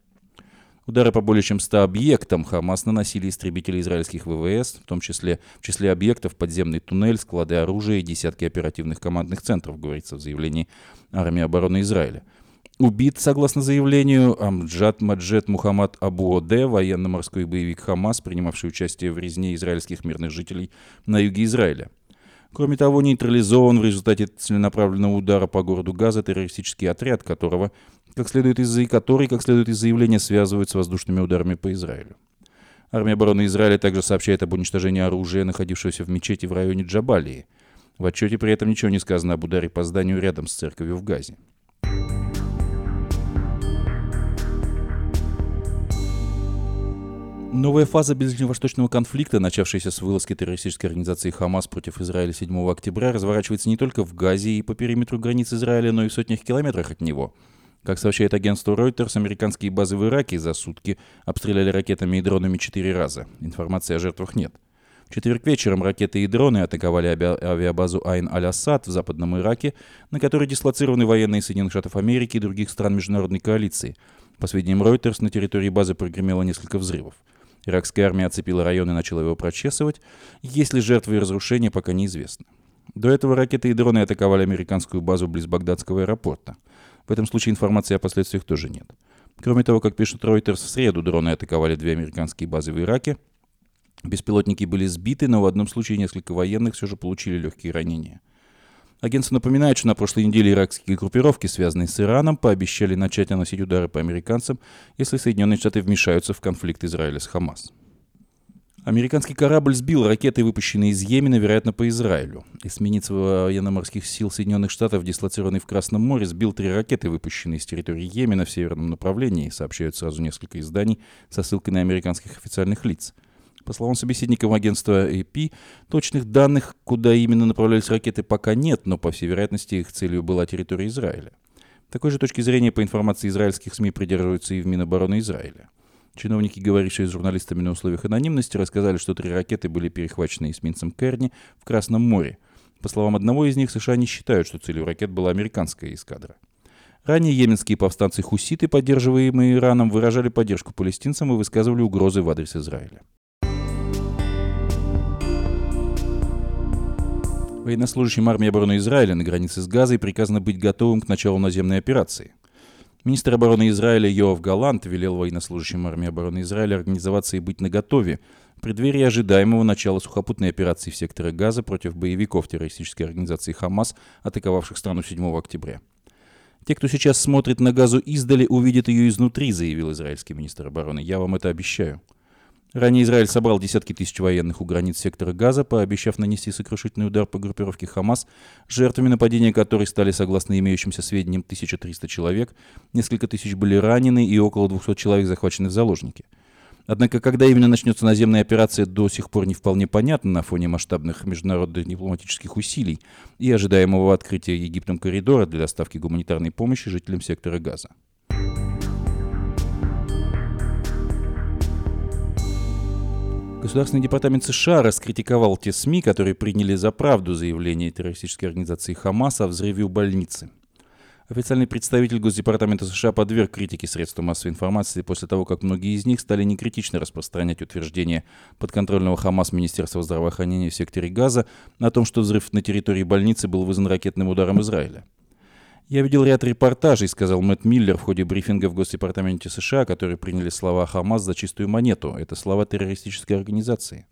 A: Удары по более чем 100 объектам Хамас наносили истребители израильских ВВС, в том числе в числе объектов подземный туннель, склады оружия и десятки оперативных командных центров, говорится в заявлении армии обороны Израиля – Убит, согласно заявлению, Амджад Маджет Мухаммад Абу Оде, военно-морской боевик Хамас, принимавший участие в резне израильских мирных жителей на юге Израиля. Кроме того, нейтрализован в результате целенаправленного удара по городу Газа террористический отряд, которого, как следует из который, как следует из заявления, связывают с воздушными ударами по Израилю. Армия обороны Израиля также сообщает об уничтожении оружия, находившегося в мечети в районе Джабалии. В отчете при этом ничего не сказано об ударе по зданию рядом с церковью в Газе. Новая фаза ближневосточного конфликта, начавшаяся с вылазки террористической организации «Хамас» против Израиля 7 октября, разворачивается не только в Газе и по периметру границ Израиля, но и в сотнях километрах от него. Как сообщает агентство Reuters, американские базы в Ираке за сутки обстреляли ракетами и дронами четыре раза. Информации о жертвах нет. В четверг вечером ракеты и дроны атаковали авиабазу Айн-Аль-Асад в западном Ираке, на которой дислоцированы военные Соединенных Штатов Америки и других стран международной коалиции. По сведениям Reuters, на территории базы прогремело несколько взрывов. Иракская армия оцепила район и начала его прочесывать. Есть ли жертвы и разрушения, пока неизвестно. До этого ракеты и дроны атаковали американскую базу близ Багдадского аэропорта. В этом случае информации о последствиях тоже нет. Кроме того, как пишет Reuters, в среду дроны атаковали две американские базы в Ираке. Беспилотники были сбиты, но в одном случае несколько военных все же получили легкие ранения – Агентство напоминает, что на прошлой неделе иракские группировки, связанные с Ираном, пообещали начать наносить удары по американцам, если Соединенные Штаты вмешаются в конфликт Израиля с Хамас. Американский корабль сбил ракеты, выпущенные из Йемена, вероятно, по Израилю. Эсминец военно-морских сил Соединенных Штатов, дислоцированный в Красном море, сбил три ракеты, выпущенные с территории Йемена в северном направлении, сообщают сразу несколько изданий со ссылкой на американских официальных лиц – по словам собеседников агентства AP, точных данных, куда именно направлялись ракеты, пока нет, но, по всей вероятности, их целью была территория Израиля. Такой же точки зрения по информации израильских СМИ придерживаются и в Минобороны Израиля. Чиновники, говорившие с журналистами на условиях анонимности, рассказали, что три ракеты были перехвачены эсминцем Керни в Красном море. По словам одного из них, США не считают, что целью ракет была американская эскадра. Ранее йеменские повстанцы-хуситы, поддерживаемые Ираном, выражали поддержку палестинцам и высказывали угрозы в адрес Израиля. Военнослужащим армии обороны Израиля на границе с Газой приказано быть готовым к началу наземной операции. Министр обороны Израиля Йоав Галант велел военнослужащим армии обороны Израиля организоваться и быть наготове в преддверии ожидаемого начала сухопутной операции в секторе Газа против боевиков террористической организации «Хамас», атаковавших страну 7 октября. «Те, кто сейчас смотрит на Газу издали, увидят ее изнутри», заявил израильский министр обороны. «Я вам это обещаю». Ранее Израиль собрал десятки тысяч военных у границ сектора Газа, пообещав нанести сокрушительный удар по группировке Хамас, жертвами нападения которой стали, согласно имеющимся сведениям, 1300 человек, несколько тысяч были ранены и около 200 человек захвачены в заложники. Однако, когда именно начнется наземная операция, до сих пор не вполне понятно на фоне масштабных международных дипломатических усилий и ожидаемого открытия Египтом коридора для доставки гуманитарной помощи жителям сектора Газа. Государственный департамент США раскритиковал те СМИ, которые приняли за правду заявление террористической организации Хамас о взрыве у больницы. Официальный представитель Госдепартамента США подверг критике средств массовой информации после того, как многие из них стали некритично распространять утверждения подконтрольного Хамас Министерства здравоохранения в секторе Газа о том, что взрыв на территории больницы был вызван ракетным ударом Израиля. Я видел ряд репортажей, сказал Мэтт Миллер в ходе брифинга в Госдепартаменте США, которые приняли слова Хамас за чистую монету. Это слова террористической организации.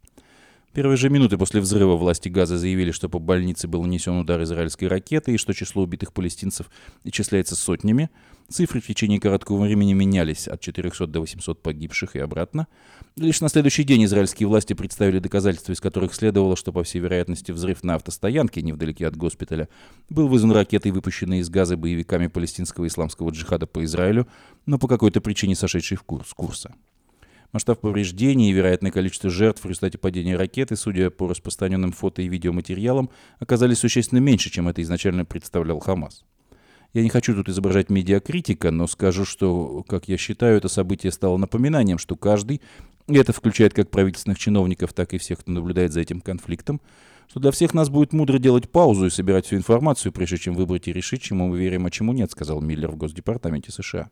A: Первые же минуты после взрыва власти Газа заявили, что по больнице был нанесен удар израильской ракеты и что число убитых палестинцев исчисляется сотнями. Цифры в течение короткого времени менялись от 400 до 800 погибших и обратно. Лишь на следующий день израильские власти представили доказательства, из которых следовало, что, по всей вероятности, взрыв на автостоянке невдалеке от госпиталя был вызван ракетой, выпущенной из Газа боевиками палестинского исламского джихада по Израилю, но по какой-то причине сошедшей в курс курса. Масштаб повреждений и вероятное количество жертв в результате падения ракеты, судя по распространенным фото и видеоматериалам, оказались существенно меньше, чем это изначально представлял Хамас. Я не хочу тут изображать медиакритика, но скажу, что, как я считаю, это событие стало напоминанием, что каждый, и это включает как правительственных чиновников, так и всех, кто наблюдает за этим конфликтом, что для всех нас будет мудро делать паузу и собирать всю информацию, прежде чем выбрать и решить, чему мы верим, а чему нет, сказал Миллер в Госдепартаменте США.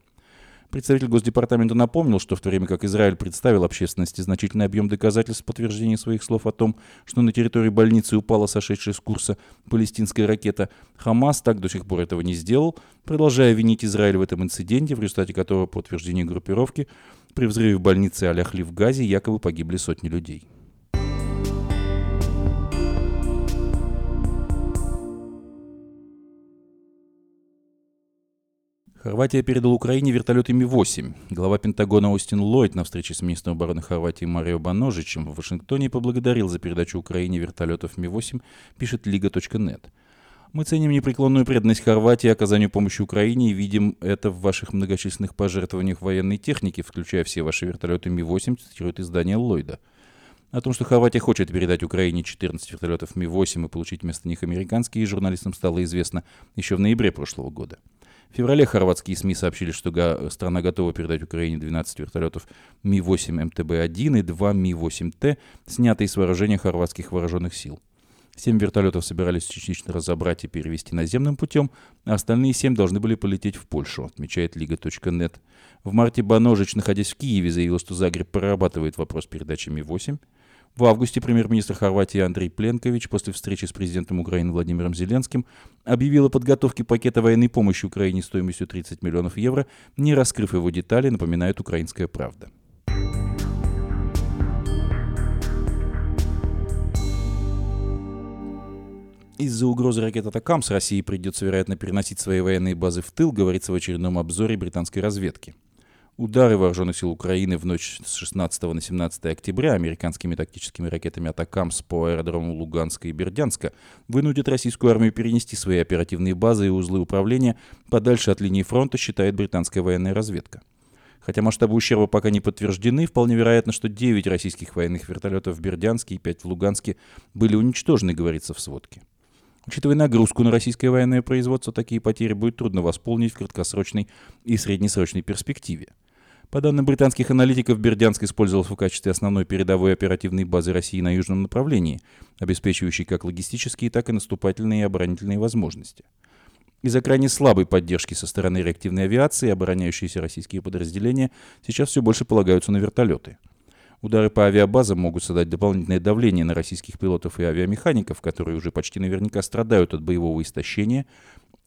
A: Представитель Госдепартамента напомнил, что в то время как Израиль представил общественности значительный объем доказательств подтверждения своих слов о том, что на территории больницы упала сошедшая с курса палестинская ракета, Хамас так до сих пор этого не сделал, продолжая винить Израиль в этом инциденте, в результате которого, по утверждению группировки, при взрыве в больнице Аляхли в Газе якобы погибли сотни людей. Хорватия передала Украине вертолеты Ми-8. Глава Пентагона Остин Ллойд на встрече с министром обороны Хорватии Марио Баножичем в Вашингтоне поблагодарил за передачу Украине вертолетов Ми-8, пишет Лига.нет. Мы ценим непреклонную преданность Хорватии оказанию помощи Украине и видим это в ваших многочисленных пожертвованиях военной техники, включая все ваши вертолеты Ми-8, цитирует издание Ллойда. О том, что Хорватия хочет передать Украине 14 вертолетов Ми-8 и получить вместо них американские, журналистам стало известно еще в ноябре прошлого года. В феврале хорватские СМИ сообщили, что страна готова передать Украине 12 вертолетов Ми-8 МТБ-1 и 2 Ми-8Т, снятые с вооружения хорватских вооруженных сил. Семь вертолетов собирались частично разобрать и перевести наземным путем, а остальные семь должны были полететь в Польшу, отмечает Лига.нет. В марте Баножич, находясь в Киеве, заявил, что Загреб прорабатывает вопрос передачи Ми-8. В августе премьер-министр Хорватии Андрей Пленкович после встречи с президентом Украины Владимиром Зеленским объявил о подготовке пакета военной помощи Украине стоимостью 30 миллионов евро, не раскрыв его детали, напоминает «Украинская правда». Из-за угрозы ракет «Атакамс» России придется, вероятно, переносить свои военные базы в тыл, говорится в очередном обзоре британской разведки. Удары вооруженных сил Украины в ночь с 16 на 17 октября американскими тактическими ракетами «Атакамс» по аэродрому Луганска и Бердянска вынудят российскую армию перенести свои оперативные базы и узлы управления подальше от линии фронта, считает британская военная разведка. Хотя масштабы ущерба пока не подтверждены, вполне вероятно, что 9 российских военных вертолетов в Бердянске и 5 в Луганске были уничтожены, говорится в сводке. Учитывая нагрузку на российское военное производство, такие потери будет трудно восполнить в краткосрочной и среднесрочной перспективе. По данным британских аналитиков, Бердянск использовался в качестве основной передовой оперативной базы России на южном направлении, обеспечивающей как логистические, так и наступательные и оборонительные возможности. Из-за крайне слабой поддержки со стороны реактивной авиации обороняющиеся российские подразделения сейчас все больше полагаются на вертолеты. Удары по авиабазам могут создать дополнительное давление на российских пилотов и авиамехаников, которые уже почти наверняка страдают от боевого истощения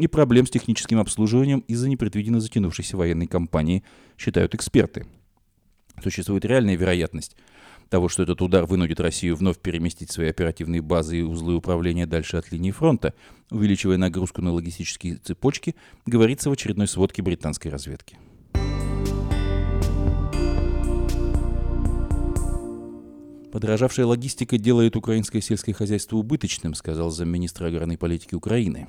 A: и проблем с техническим обслуживанием из-за непредвиденно затянувшейся военной кампании, считают эксперты. Существует реальная вероятность того, что этот удар вынудит Россию вновь переместить свои оперативные базы и узлы управления дальше от линии фронта, увеличивая нагрузку на логистические цепочки, говорится в очередной сводке британской разведки. Подорожавшая логистика делает украинское сельское хозяйство убыточным, сказал замминистра аграрной политики Украины.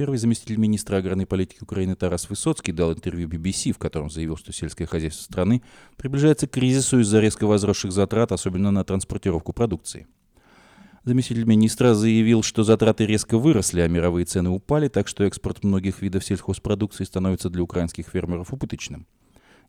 A: Первый заместитель министра аграрной политики Украины Тарас Высоцкий дал интервью BBC, в котором заявил, что сельское хозяйство страны приближается к кризису из-за резко возросших затрат, особенно на транспортировку продукции. Заместитель министра заявил, что затраты резко выросли, а мировые цены упали, так что экспорт многих видов сельхозпродукции становится для украинских фермеров убыточным.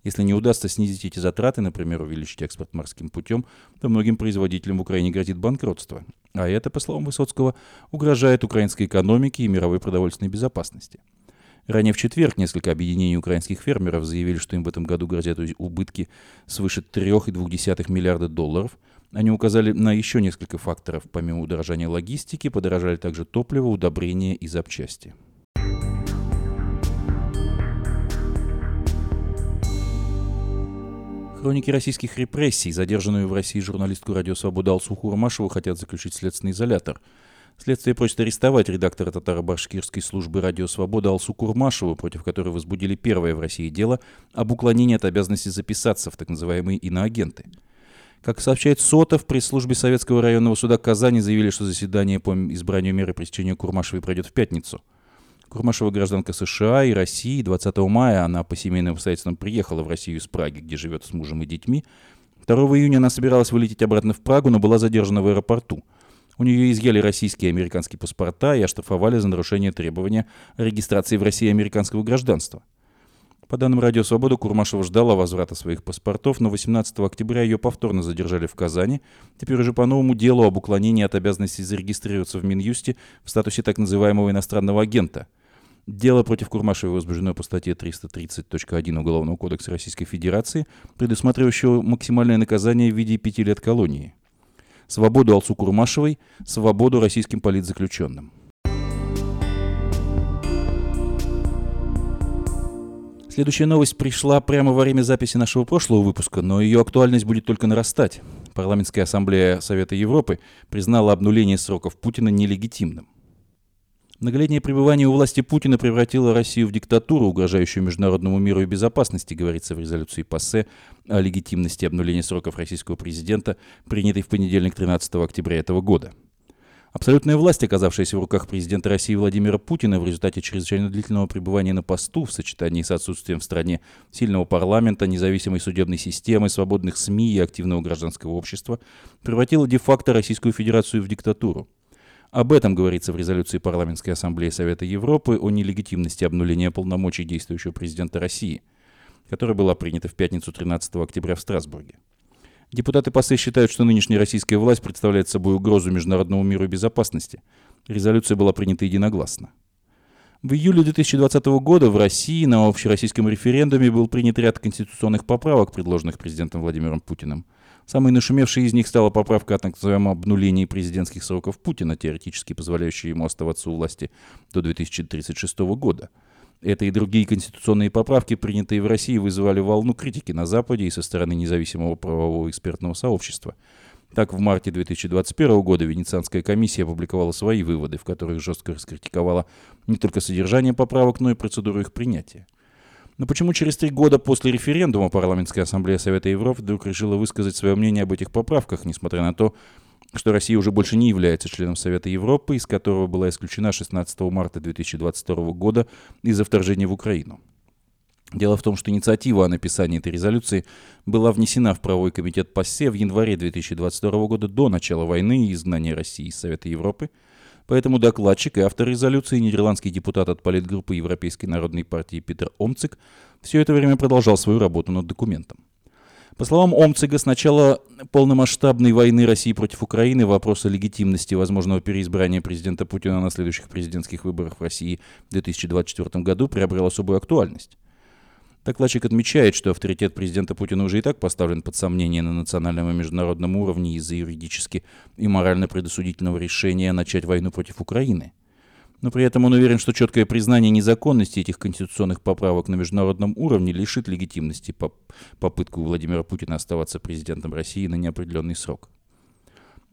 A: Если не удастся снизить эти затраты, например, увеличить экспорт морским путем, то многим производителям в Украине грозит банкротство. А это, по словам Высоцкого, угрожает украинской экономике и мировой продовольственной безопасности. Ранее в четверг несколько объединений украинских фермеров заявили, что им в этом году грозят убытки свыше 3,2 миллиарда долларов. Они указали на еще несколько факторов. Помимо удорожания логистики, подорожали также топливо, удобрения и запчасти. Хроники российских репрессий, задержанную в России журналистку «Радио Свобода» Алсу Хурмашеву хотят заключить следственный изолятор. Следствие просит арестовать редактора татаро-башкирской службы «Радио Свобода» Алсу Курмашеву, против которой возбудили первое в России дело об уклонении от обязанности записаться в так называемые иноагенты. Как сообщает Сотов, пресс-службе Советского районного суда Казани заявили, что заседание по избранию меры пресечения Курмашевой пройдет в пятницу – Курмашева гражданка США и России. 20 мая она по семейным обстоятельствам приехала в Россию из Праги, где живет с мужем и детьми. 2 июня она собиралась вылететь обратно в Прагу, но была задержана в аэропорту. У нее изъяли российские и американские паспорта и оштрафовали за нарушение требования регистрации в России американского гражданства. По данным Радио Свобода, Курмашева ждала возврата своих паспортов, но 18 октября ее повторно задержали в Казани. Теперь уже по новому делу об уклонении от обязанности зарегистрироваться в Минюсте в статусе так называемого иностранного агента – Дело против Курмашева возбуждено по статье 330.1 Уголовного кодекса Российской Федерации, предусматривающего максимальное наказание в виде пяти лет колонии. Свободу Алсу Курмашевой, свободу российским политзаключенным. Следующая новость пришла прямо во время записи нашего прошлого выпуска, но ее актуальность будет только нарастать. Парламентская ассамблея Совета Европы признала обнуление сроков Путина нелегитимным. Многолетнее пребывание у власти Путина превратило Россию в диктатуру, угрожающую международному миру и безопасности, говорится в резолюции ПАСЕ о легитимности обнуления сроков российского президента, принятой в понедельник 13 октября этого года. Абсолютная власть, оказавшаяся в руках президента России Владимира Путина в результате чрезвычайно длительного пребывания на посту в сочетании с отсутствием в стране сильного парламента, независимой судебной системы, свободных СМИ и активного гражданского общества, превратила де-факто Российскую Федерацию в диктатуру. Об этом говорится в резолюции Парламентской ассамблеи Совета Европы о нелегитимности обнуления полномочий действующего президента России, которая была принята в пятницу 13 октября в Страсбурге. Депутаты ПАСЕ считают, что нынешняя российская власть представляет собой угрозу международному миру и безопасности. Резолюция была принята единогласно. В июле 2020 года в России на общероссийском референдуме был принят ряд конституционных поправок, предложенных президентом Владимиром Путиным – Самой нашумевшей из них стала поправка о так называемом обнулении президентских сроков Путина, теоретически позволяющая ему оставаться у власти до 2036 года. Это и другие конституционные поправки, принятые в России, вызывали волну критики на Западе и со стороны независимого правового экспертного сообщества. Так, в марте 2021 года Венецианская комиссия опубликовала свои выводы, в которых жестко раскритиковала не только содержание поправок, но и процедуру их принятия. Но почему через три года после референдума Парламентская ассамблея Совета Европы вдруг решила высказать свое мнение об этих поправках, несмотря на то, что Россия уже больше не является членом Совета Европы, из которого была исключена 16 марта 2022 года из-за вторжения в Украину. Дело в том, что инициатива о написании этой резолюции была внесена в правовой комитет ПАСЕ в январе 2022 года до начала войны и изгнания России из Совета Европы – Поэтому докладчик и автор резолюции, нидерландский депутат от политгруппы Европейской народной партии Питер Омцик, все это время продолжал свою работу над документом. По словам Омцига, с начала полномасштабной войны России против Украины вопрос о легитимности возможного переизбрания президента Путина на следующих президентских выборах в России в 2024 году приобрел особую актуальность. Докладчик отмечает, что авторитет президента Путина уже и так поставлен под сомнение на национальном и международном уровне из-за юридически и морально предосудительного решения начать войну против Украины. Но при этом он уверен, что четкое признание незаконности этих конституционных поправок на международном уровне лишит легитимности поп попытку Владимира Путина оставаться президентом России на неопределенный срок.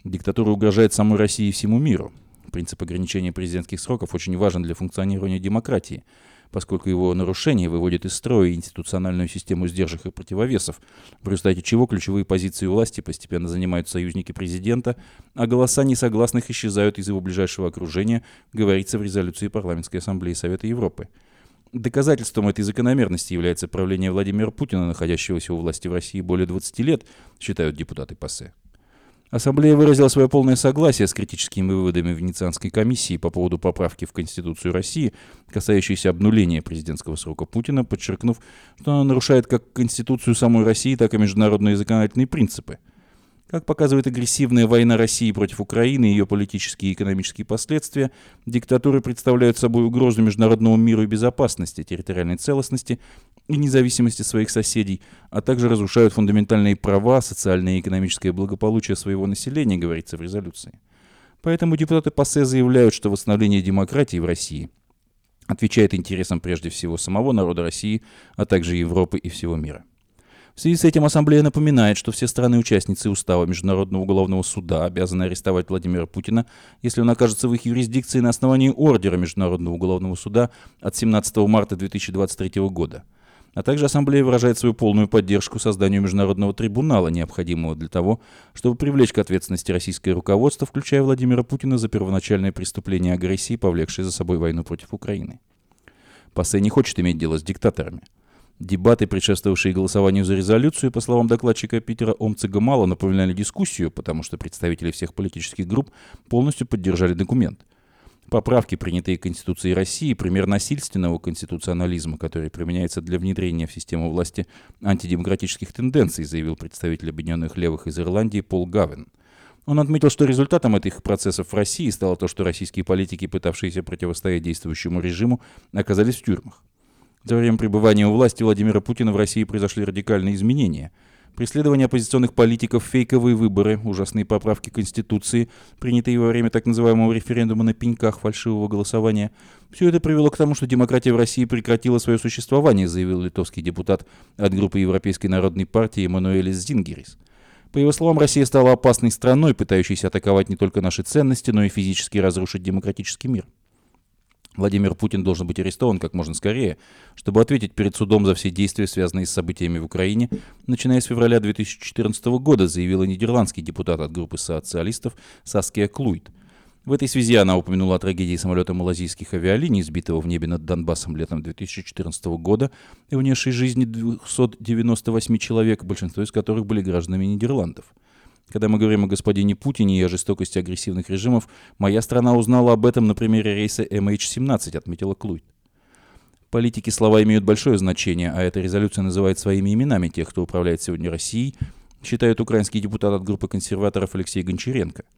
A: Диктатура угрожает самой России и всему миру. Принцип ограничения президентских сроков очень важен для функционирования демократии – поскольку его нарушение выводит из строя институциональную систему сдержек и противовесов, в результате чего ключевые позиции власти постепенно занимают союзники президента, а голоса несогласных исчезают из его ближайшего окружения, говорится в резолюции Парламентской ассамблеи Совета Европы. Доказательством этой закономерности является правление Владимира Путина, находящегося у власти в России более 20 лет, считают депутаты ПАСЕ. Ассамблея выразила свое полное согласие с критическими выводами Венецианской комиссии по поводу поправки в Конституцию России, касающейся обнуления президентского срока Путина, подчеркнув, что она нарушает как Конституцию самой России, так и международные законодательные принципы – как показывает агрессивная война России против Украины и ее политические и экономические последствия, диктатуры представляют собой угрозу международному миру и безопасности, территориальной целостности и независимости своих соседей, а также разрушают фундаментальные права, социальное и экономическое благополучие своего населения, говорится в резолюции. Поэтому депутаты ПАСЕ заявляют, что восстановление демократии в России отвечает интересам прежде всего самого народа России, а также Европы и всего мира. В связи с этим Ассамблея напоминает, что все страны-участницы Устава Международного уголовного суда обязаны арестовать Владимира Путина, если он окажется в их юрисдикции на основании ордера Международного уголовного суда от 17 марта 2023 года. А также Ассамблея выражает свою полную поддержку созданию Международного трибунала, необходимого для того, чтобы привлечь к ответственности российское руководство, включая Владимира Путина за первоначальное преступление агрессии, повлекшее за собой войну против Украины. ПАСЕ не хочет иметь дело с диктаторами – Дебаты, предшествовавшие голосованию за резолюцию, по словам докладчика Питера Омцига, мало напоминали дискуссию, потому что представители всех политических групп полностью поддержали документ. Поправки, принятые Конституцией России, пример насильственного конституционализма, который применяется для внедрения в систему власти антидемократических тенденций, заявил представитель Объединенных Левых из Ирландии Пол Гавен. Он отметил, что результатом этих процессов в России стало то, что российские политики, пытавшиеся противостоять действующему режиму, оказались в тюрьмах. За время пребывания у власти Владимира Путина в России произошли радикальные изменения. Преследование оппозиционных политиков, фейковые выборы, ужасные поправки Конституции, принятые во время так называемого референдума на пеньках фальшивого голосования. Все это привело к тому, что демократия в России прекратила свое существование, заявил литовский депутат от группы Европейской народной партии Эммануэлис Зингерис. По его словам, Россия стала опасной страной, пытающейся атаковать не только наши ценности, но и физически разрушить демократический мир. Владимир Путин должен быть арестован как можно скорее, чтобы ответить перед судом за все действия, связанные с событиями в Украине, начиная с февраля 2014 года, заявила нидерландский депутат от группы социалистов Саския Клуйт. В этой связи она упомянула о трагедии самолета малазийских авиалиний, сбитого в небе над Донбассом летом 2014 года и унесшей жизни 298 человек, большинство из которых были гражданами Нидерландов – когда мы говорим о господине Путине и о жестокости агрессивных режимов, моя страна узнала об этом на примере рейса MH17, отметила Клуйт. Политики слова имеют большое значение, а эта резолюция называет своими именами тех, кто управляет сегодня Россией, считает украинский депутат от группы консерваторов Алексей Гончаренко –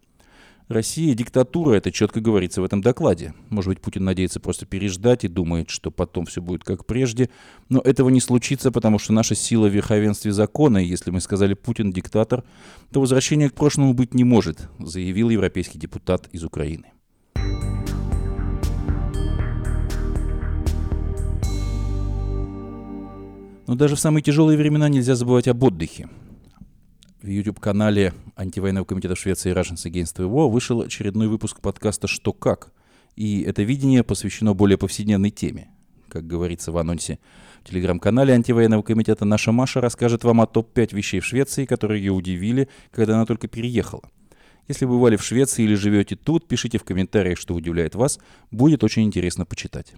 A: Россия диктатура, это четко говорится в этом докладе. Может быть, Путин надеется просто переждать и думает, что потом все будет как прежде. Но этого не случится, потому что наша сила в верховенстве закона, и если мы сказали «Путин диктатор», то возвращения к прошлому быть не может, заявил европейский депутат из Украины. Но даже в самые тяжелые времена нельзя забывать об отдыхе в YouTube-канале антивоенного комитета Швеции Russians Against the War вышел очередной выпуск подкаста «Что как?». И это видение посвящено более повседневной теме. Как говорится в анонсе в телеграм-канале антивоенного комитета «Наша Маша» расскажет вам о топ-5 вещей в Швеции, которые ее удивили, когда она только переехала. Если вы бывали в Швеции или живете тут, пишите в комментариях, что удивляет вас. Будет очень интересно почитать.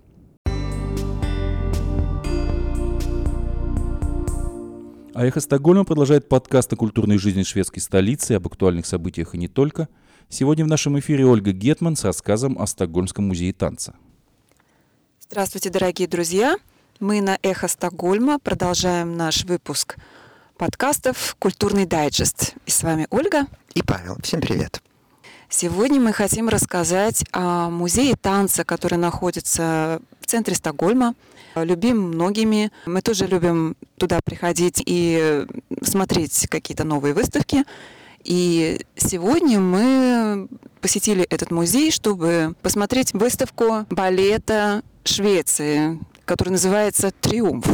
A: А «Эхо Стокгольма» продолжает подкаст о культурной жизни шведской столицы, об актуальных событиях и не только. Сегодня в нашем эфире Ольга Гетман с рассказом о Стокгольмском музее танца.
C: Здравствуйте, дорогие друзья! Мы на «Эхо Стокгольма» продолжаем наш выпуск подкастов «Культурный дайджест». И с вами Ольга.
D: И Павел. Всем привет.
C: Сегодня мы хотим рассказать о музее танца, который находится в центре Стокгольма. Любим многими. Мы тоже любим туда приходить и смотреть какие-то новые выставки. И сегодня мы посетили этот музей, чтобы посмотреть выставку балета Швеции, которая называется «Триумф».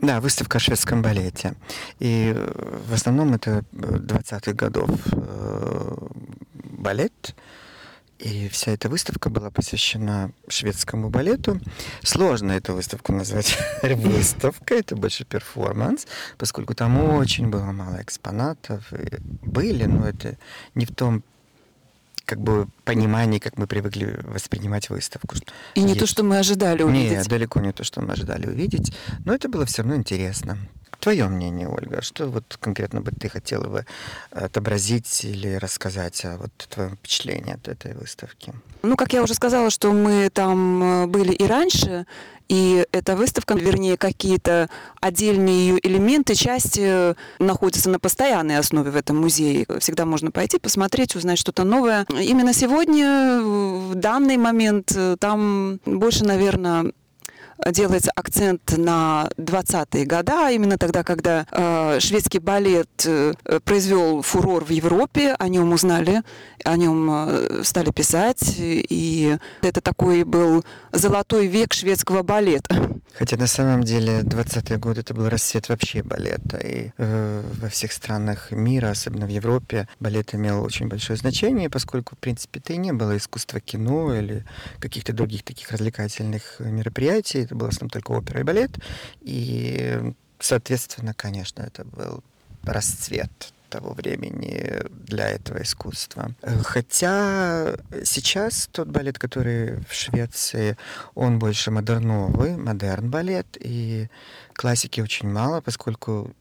D: Да, выставка о шведском балете. И э, в основном это 20-х годов э, балет. И вся эта выставка была посвящена шведскому балету. Сложно эту выставку назвать выставкой, это больше перформанс, поскольку там очень было мало экспонатов. И были, но это не в том как бы понимании, как мы привыкли воспринимать выставку.
C: И не то, что мы ожидали увидеть.
D: Нет, далеко не то, что мы ожидали увидеть, но это было все равно интересно. Твое мнение, Ольга, что вот конкретно бы ты хотела бы отобразить или рассказать о вот твоем впечатлении от этой выставки?
C: Ну, как я уже сказала, что мы там э, были и раньше, и эта выставка, вернее, какие-то отдельные ее элементы, части находятся на постоянной основе в этом музее. Всегда можно пойти, посмотреть, узнать что-то новое. Именно сегодня, в данный момент, э, там больше, наверное, делается акцент на 20-е годы, а именно тогда, когда э, шведский балет э, произвел фурор в Европе, о нем узнали, о нем э, стали писать, и это такой был золотой век шведского балета.
D: Хотя на самом деле 20-е годы это был расцвет вообще балета, и э, во всех странах мира, особенно в Европе, балет имел очень большое значение, поскольку, в принципе, это и не было искусства кино или каких-то других таких развлекательных мероприятий, это был в основном только опера и балет, и, соответственно, конечно, это был расцвет того времени для этого искусства. Хотя сейчас тот балет, который в Швеции, он больше модерновый, модерн балет, и классики очень мало, поскольку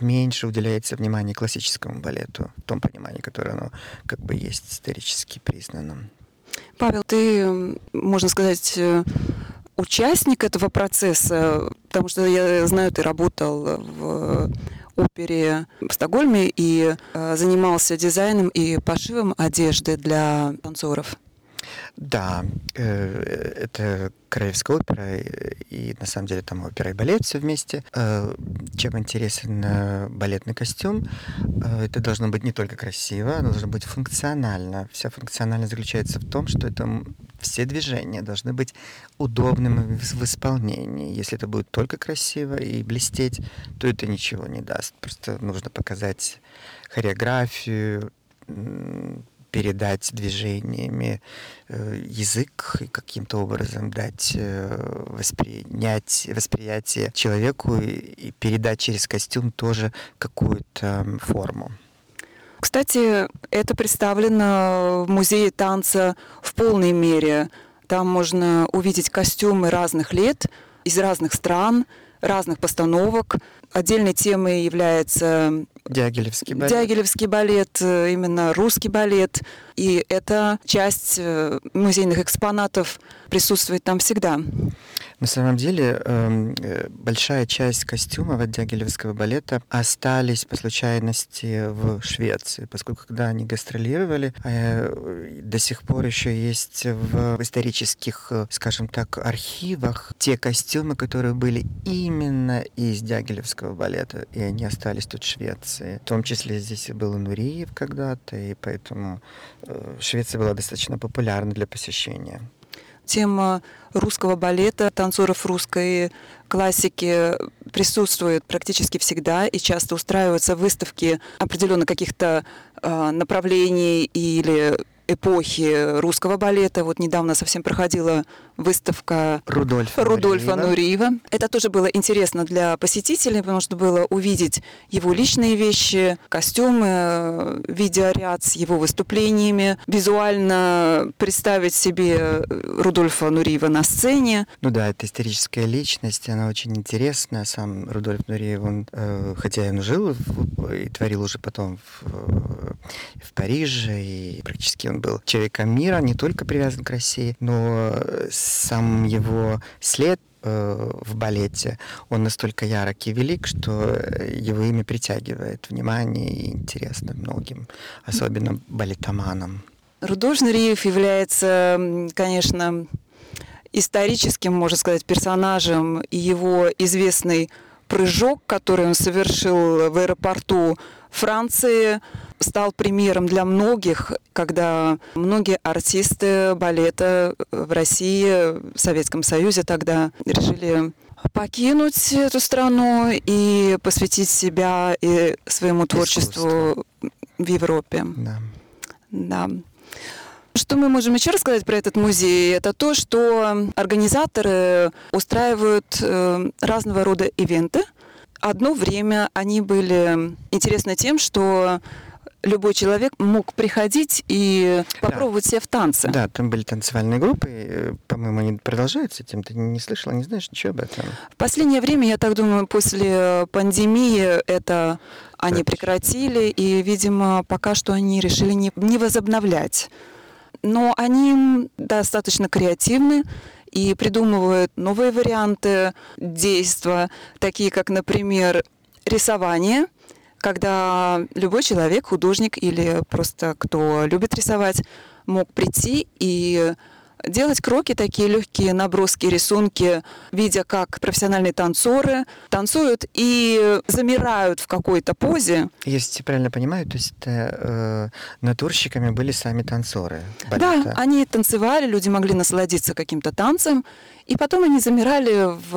D: меньше уделяется внимания классическому балету, в том понимании, которое оно как бы есть исторически признанным.
C: Павел, ты, можно сказать, э, участник этого процесса, потому что я знаю, ты работал в опере в Стокгольме и э, занимался дизайном и пошивом одежды для танцоров.
D: Да, э, это Королевская опера, и на самом деле там опера и балет все вместе. Э, чем интересен э, балетный костюм? Это должно быть не только красиво, оно должно быть функционально. Вся функциональность заключается в том, что это все движения должны быть удобными в исполнении. Если это будет только красиво и блестеть, то это ничего не даст. Просто нужно показать хореографию, передать движениями э, язык и каким-то образом дать э, воспринять, восприятие человеку и передать через костюм тоже какую-то форму.
C: Кстати, это представлено в музее танца в полной мере. Там можно увидеть костюмы разных лет, из разных стран, разных постановок. Отдельной темой является
D: Дягилевский балет.
C: Дягилевский балет, э, именно русский балет. И эта часть э, музейных экспонатов присутствует там всегда.
D: На самом деле эм, э, большая часть костюмов от Дягилевского балета остались по случайности в Швеции, поскольку когда они гастролировали, э, до сих пор еще есть в исторических, э, скажем так, архивах те костюмы, которые были именно из Дягилевского балета, и они остались тут в Швеции. В том числе здесь и был Нуриев когда-то, и поэтому Швеция была достаточно популярна для посещения.
C: Тема русского балета, танцоров русской классики присутствует практически всегда и часто устраиваются выставки определенно каких-то э, направлений или эпохи русского балета. Вот недавно совсем проходила выставка
D: Рудольфа,
C: Рудольфа
D: Нуриева.
C: Нуриева. Это тоже было интересно для посетителей, потому что было увидеть его личные вещи, костюмы, видеоряд с его выступлениями, визуально представить себе Рудольфа Нуриева на сцене.
D: Ну да, это историческая личность, она очень интересная. Сам Рудольф Нуриев, он, э, хотя он жил и творил уже потом в, в Париже, и практически он был человеком мира, не только привязан к России, но сам его след э, в балете, он настолько ярок и велик, что его имя притягивает внимание и интересно многим, особенно балетоманам.
C: Рудольф Нуриев является, конечно, историческим, можно сказать, персонажем, и его известный прыжок, который он совершил в аэропорту Франции, стал примером для многих, когда многие артисты балета в России, в Советском Союзе тогда решили покинуть эту страну и посвятить себя и своему творчеству Искусство. в Европе.
D: Да.
C: Да. Что мы можем еще рассказать про этот музей? Это то, что организаторы устраивают э, разного рода ивенты. Одно время они были интересны тем, что любой человек мог приходить и попробовать
D: да.
C: себя в танце.
D: Да, там были танцевальные группы. По-моему, они продолжаются этим. Ты не слышала, не знаешь ничего об этом?
C: В последнее время, я так думаю, после пандемии это они прекратили, и, видимо, пока что они решили не, не возобновлять. Но они достаточно креативны и придумывают новые варианты действия, такие как, например, рисование – когда любой человек, художник или просто кто любит рисовать, мог прийти и делать кроки такие легкие, наброски, рисунки, видя, как профессиональные танцоры танцуют и замирают в какой-то позе.
D: Если правильно понимаю, то есть это, э, натурщиками были сами танцоры балета.
C: Да, они танцевали, люди могли насладиться каким-то танцем, и потом они замирали в,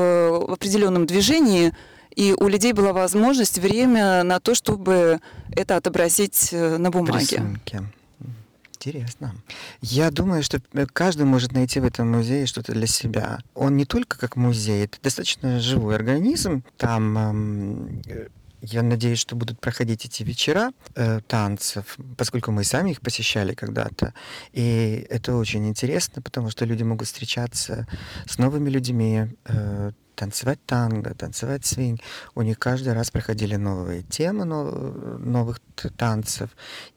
C: в определенном движении, и у людей была возможность, время на то, чтобы это отобразить э, на бумаге.
D: Рисунки. Интересно. Я думаю, что э, каждый может найти в этом музее что-то для себя. Он не только как музей, это достаточно живой организм. Там эм, э, я надеюсь, что будут проходить эти вечера танцев, поскольку мы сами их посещали когда-то. И это очень интересно, потому что люди могут встречаться с новыми людьми, танцевать танго, танцевать свинг. У них каждый раз проходили новые темы новых танцев.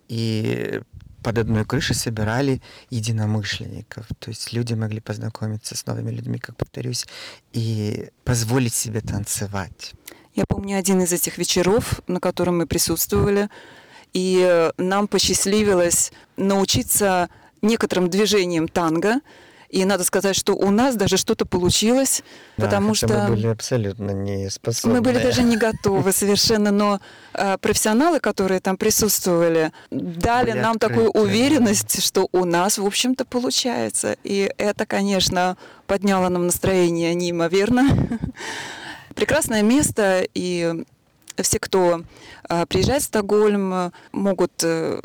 D: И под одной крышей собирали единомышленников. То есть люди могли познакомиться с новыми людьми, как повторюсь, и позволить себе танцевать.
C: Я помню один из этих вечеров, на котором мы присутствовали, и нам посчастливилось научиться некоторым движениям танго, и надо сказать, что у нас даже что-то получилось,
D: да,
C: потому что
D: мы были абсолютно не способны.
C: Мы были даже не готовы совершенно, но э, профессионалы, которые там присутствовали, дали были нам открыты, такую уверенность, что у нас, в общем-то, получается. И это, конечно, подняло нам настроение неимоверно. Прекрасное место, и все, кто э, приезжает в Стокгольм, могут э,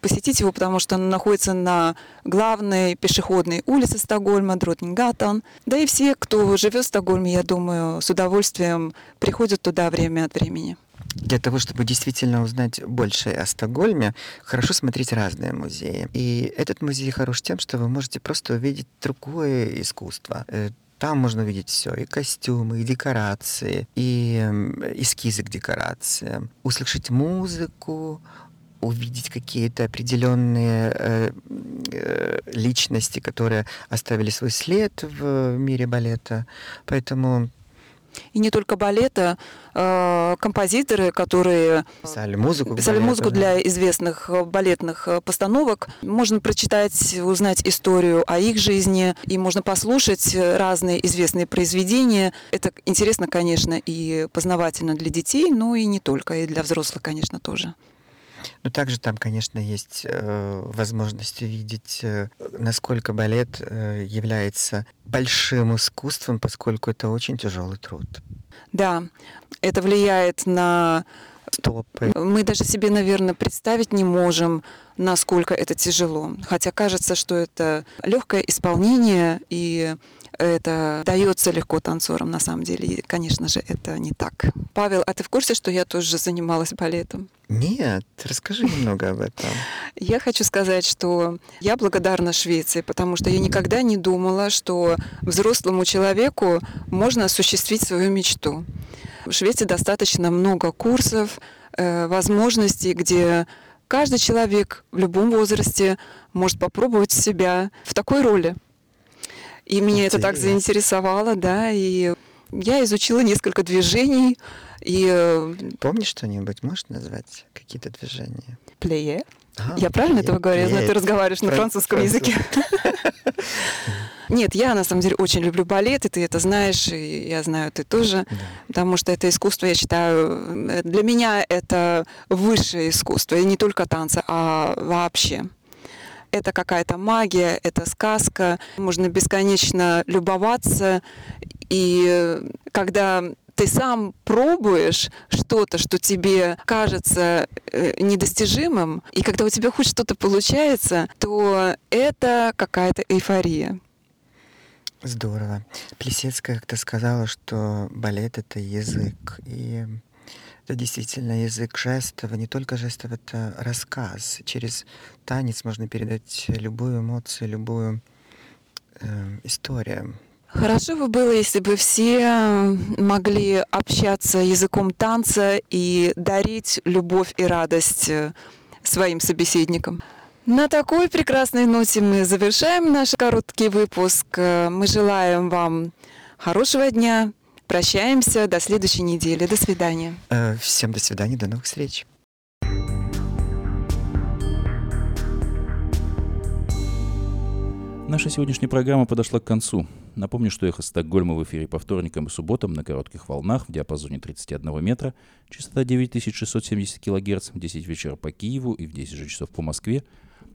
C: посетить его, потому что он находится на главной пешеходной улице Стокгольма, Дротнингатан. Да и все, кто живет в Стокгольме, я думаю, с удовольствием приходят туда время от времени.
D: Для того, чтобы действительно узнать больше о Стокгольме, хорошо смотреть разные музеи. И этот музей хорош тем, что вы можете просто увидеть другое искусство. Э, там можно увидеть все, и костюмы, и декорации, и эскизы к декорациям, услышать музыку, увидеть какие-то определенные э, э, личности, которые оставили свой след в мире балета. Поэтому
C: и не только балета, э, композиторы, которые
D: писали музыку,
C: писали балета, музыку да. для известных э, балетных э, постановок. Можно прочитать, узнать историю о их жизни, и можно послушать разные известные произведения. Это интересно, конечно, и познавательно для детей, но и не только, и для взрослых, конечно, тоже.
D: Но также там, конечно, есть э, возможность увидеть, э, насколько балет э, является большим искусством, поскольку это очень тяжелый труд.
C: Да, это влияет на
D: стопы.
C: Мы даже себе, наверное, представить не можем, насколько это тяжело. Хотя кажется, что это легкое исполнение и это дается легко танцорам на самом деле. И, конечно же, это не так. Павел, а ты в курсе, что я тоже занималась балетом?
D: Нет, расскажи немного об этом.
C: Я хочу сказать, что я благодарна Швеции, потому что я никогда не думала, что взрослому человеку можно осуществить свою мечту. В Швеции достаточно много курсов, э, возможностей, где каждый человек в любом возрасте может попробовать себя в такой роли. И меня это так заинтересовало, да, и я изучила несколько движений. И... Э,
D: Помнишь что-нибудь? Можешь назвать какие-то движения?
C: Плее. А, я правильно этого говорю? Я знаю, ты разговариваешь на французском языке. Нет, я на самом деле очень люблю балет, и ты это знаешь, и я знаю, ты тоже, да. потому что это искусство, я считаю, э, для меня это высшее искусство, и не только танцы, а вообще это какая-то магия, это сказка, можно бесконечно любоваться. И когда ты сам пробуешь что-то, что тебе кажется э, недостижимым, и когда у тебя хоть что-то получается, то это какая-то эйфория.
D: Здорово. Плесецкая как-то сказала, что балет — это язык. И это действительно язык жестов, и не только жестов, это рассказ. Через танец можно передать любую эмоцию, любую э, историю.
C: Хорошо бы было, если бы все могли общаться языком танца и дарить любовь и радость э, своим собеседникам. На такой прекрасной ноте мы завершаем наш короткий выпуск. Мы желаем вам хорошего дня, Прощаемся до следующей недели. До свидания.
D: Э, всем до свидания, до новых встреч.
A: Наша сегодняшняя программа подошла к концу. Напомню, что «Эхо Стокгольма» в эфире по вторникам и субботам на коротких волнах в диапазоне 31 метра, частота 9670 кГц в 10 вечера по Киеву и в 10 же часов по Москве.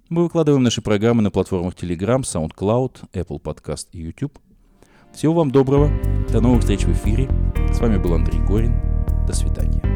A: Мы выкладываем наши программы на платформах Telegram, SoundCloud, Apple Podcast и YouTube. Всего вам доброго. До новых встреч в эфире. С вами был Андрей Горин. До свидания.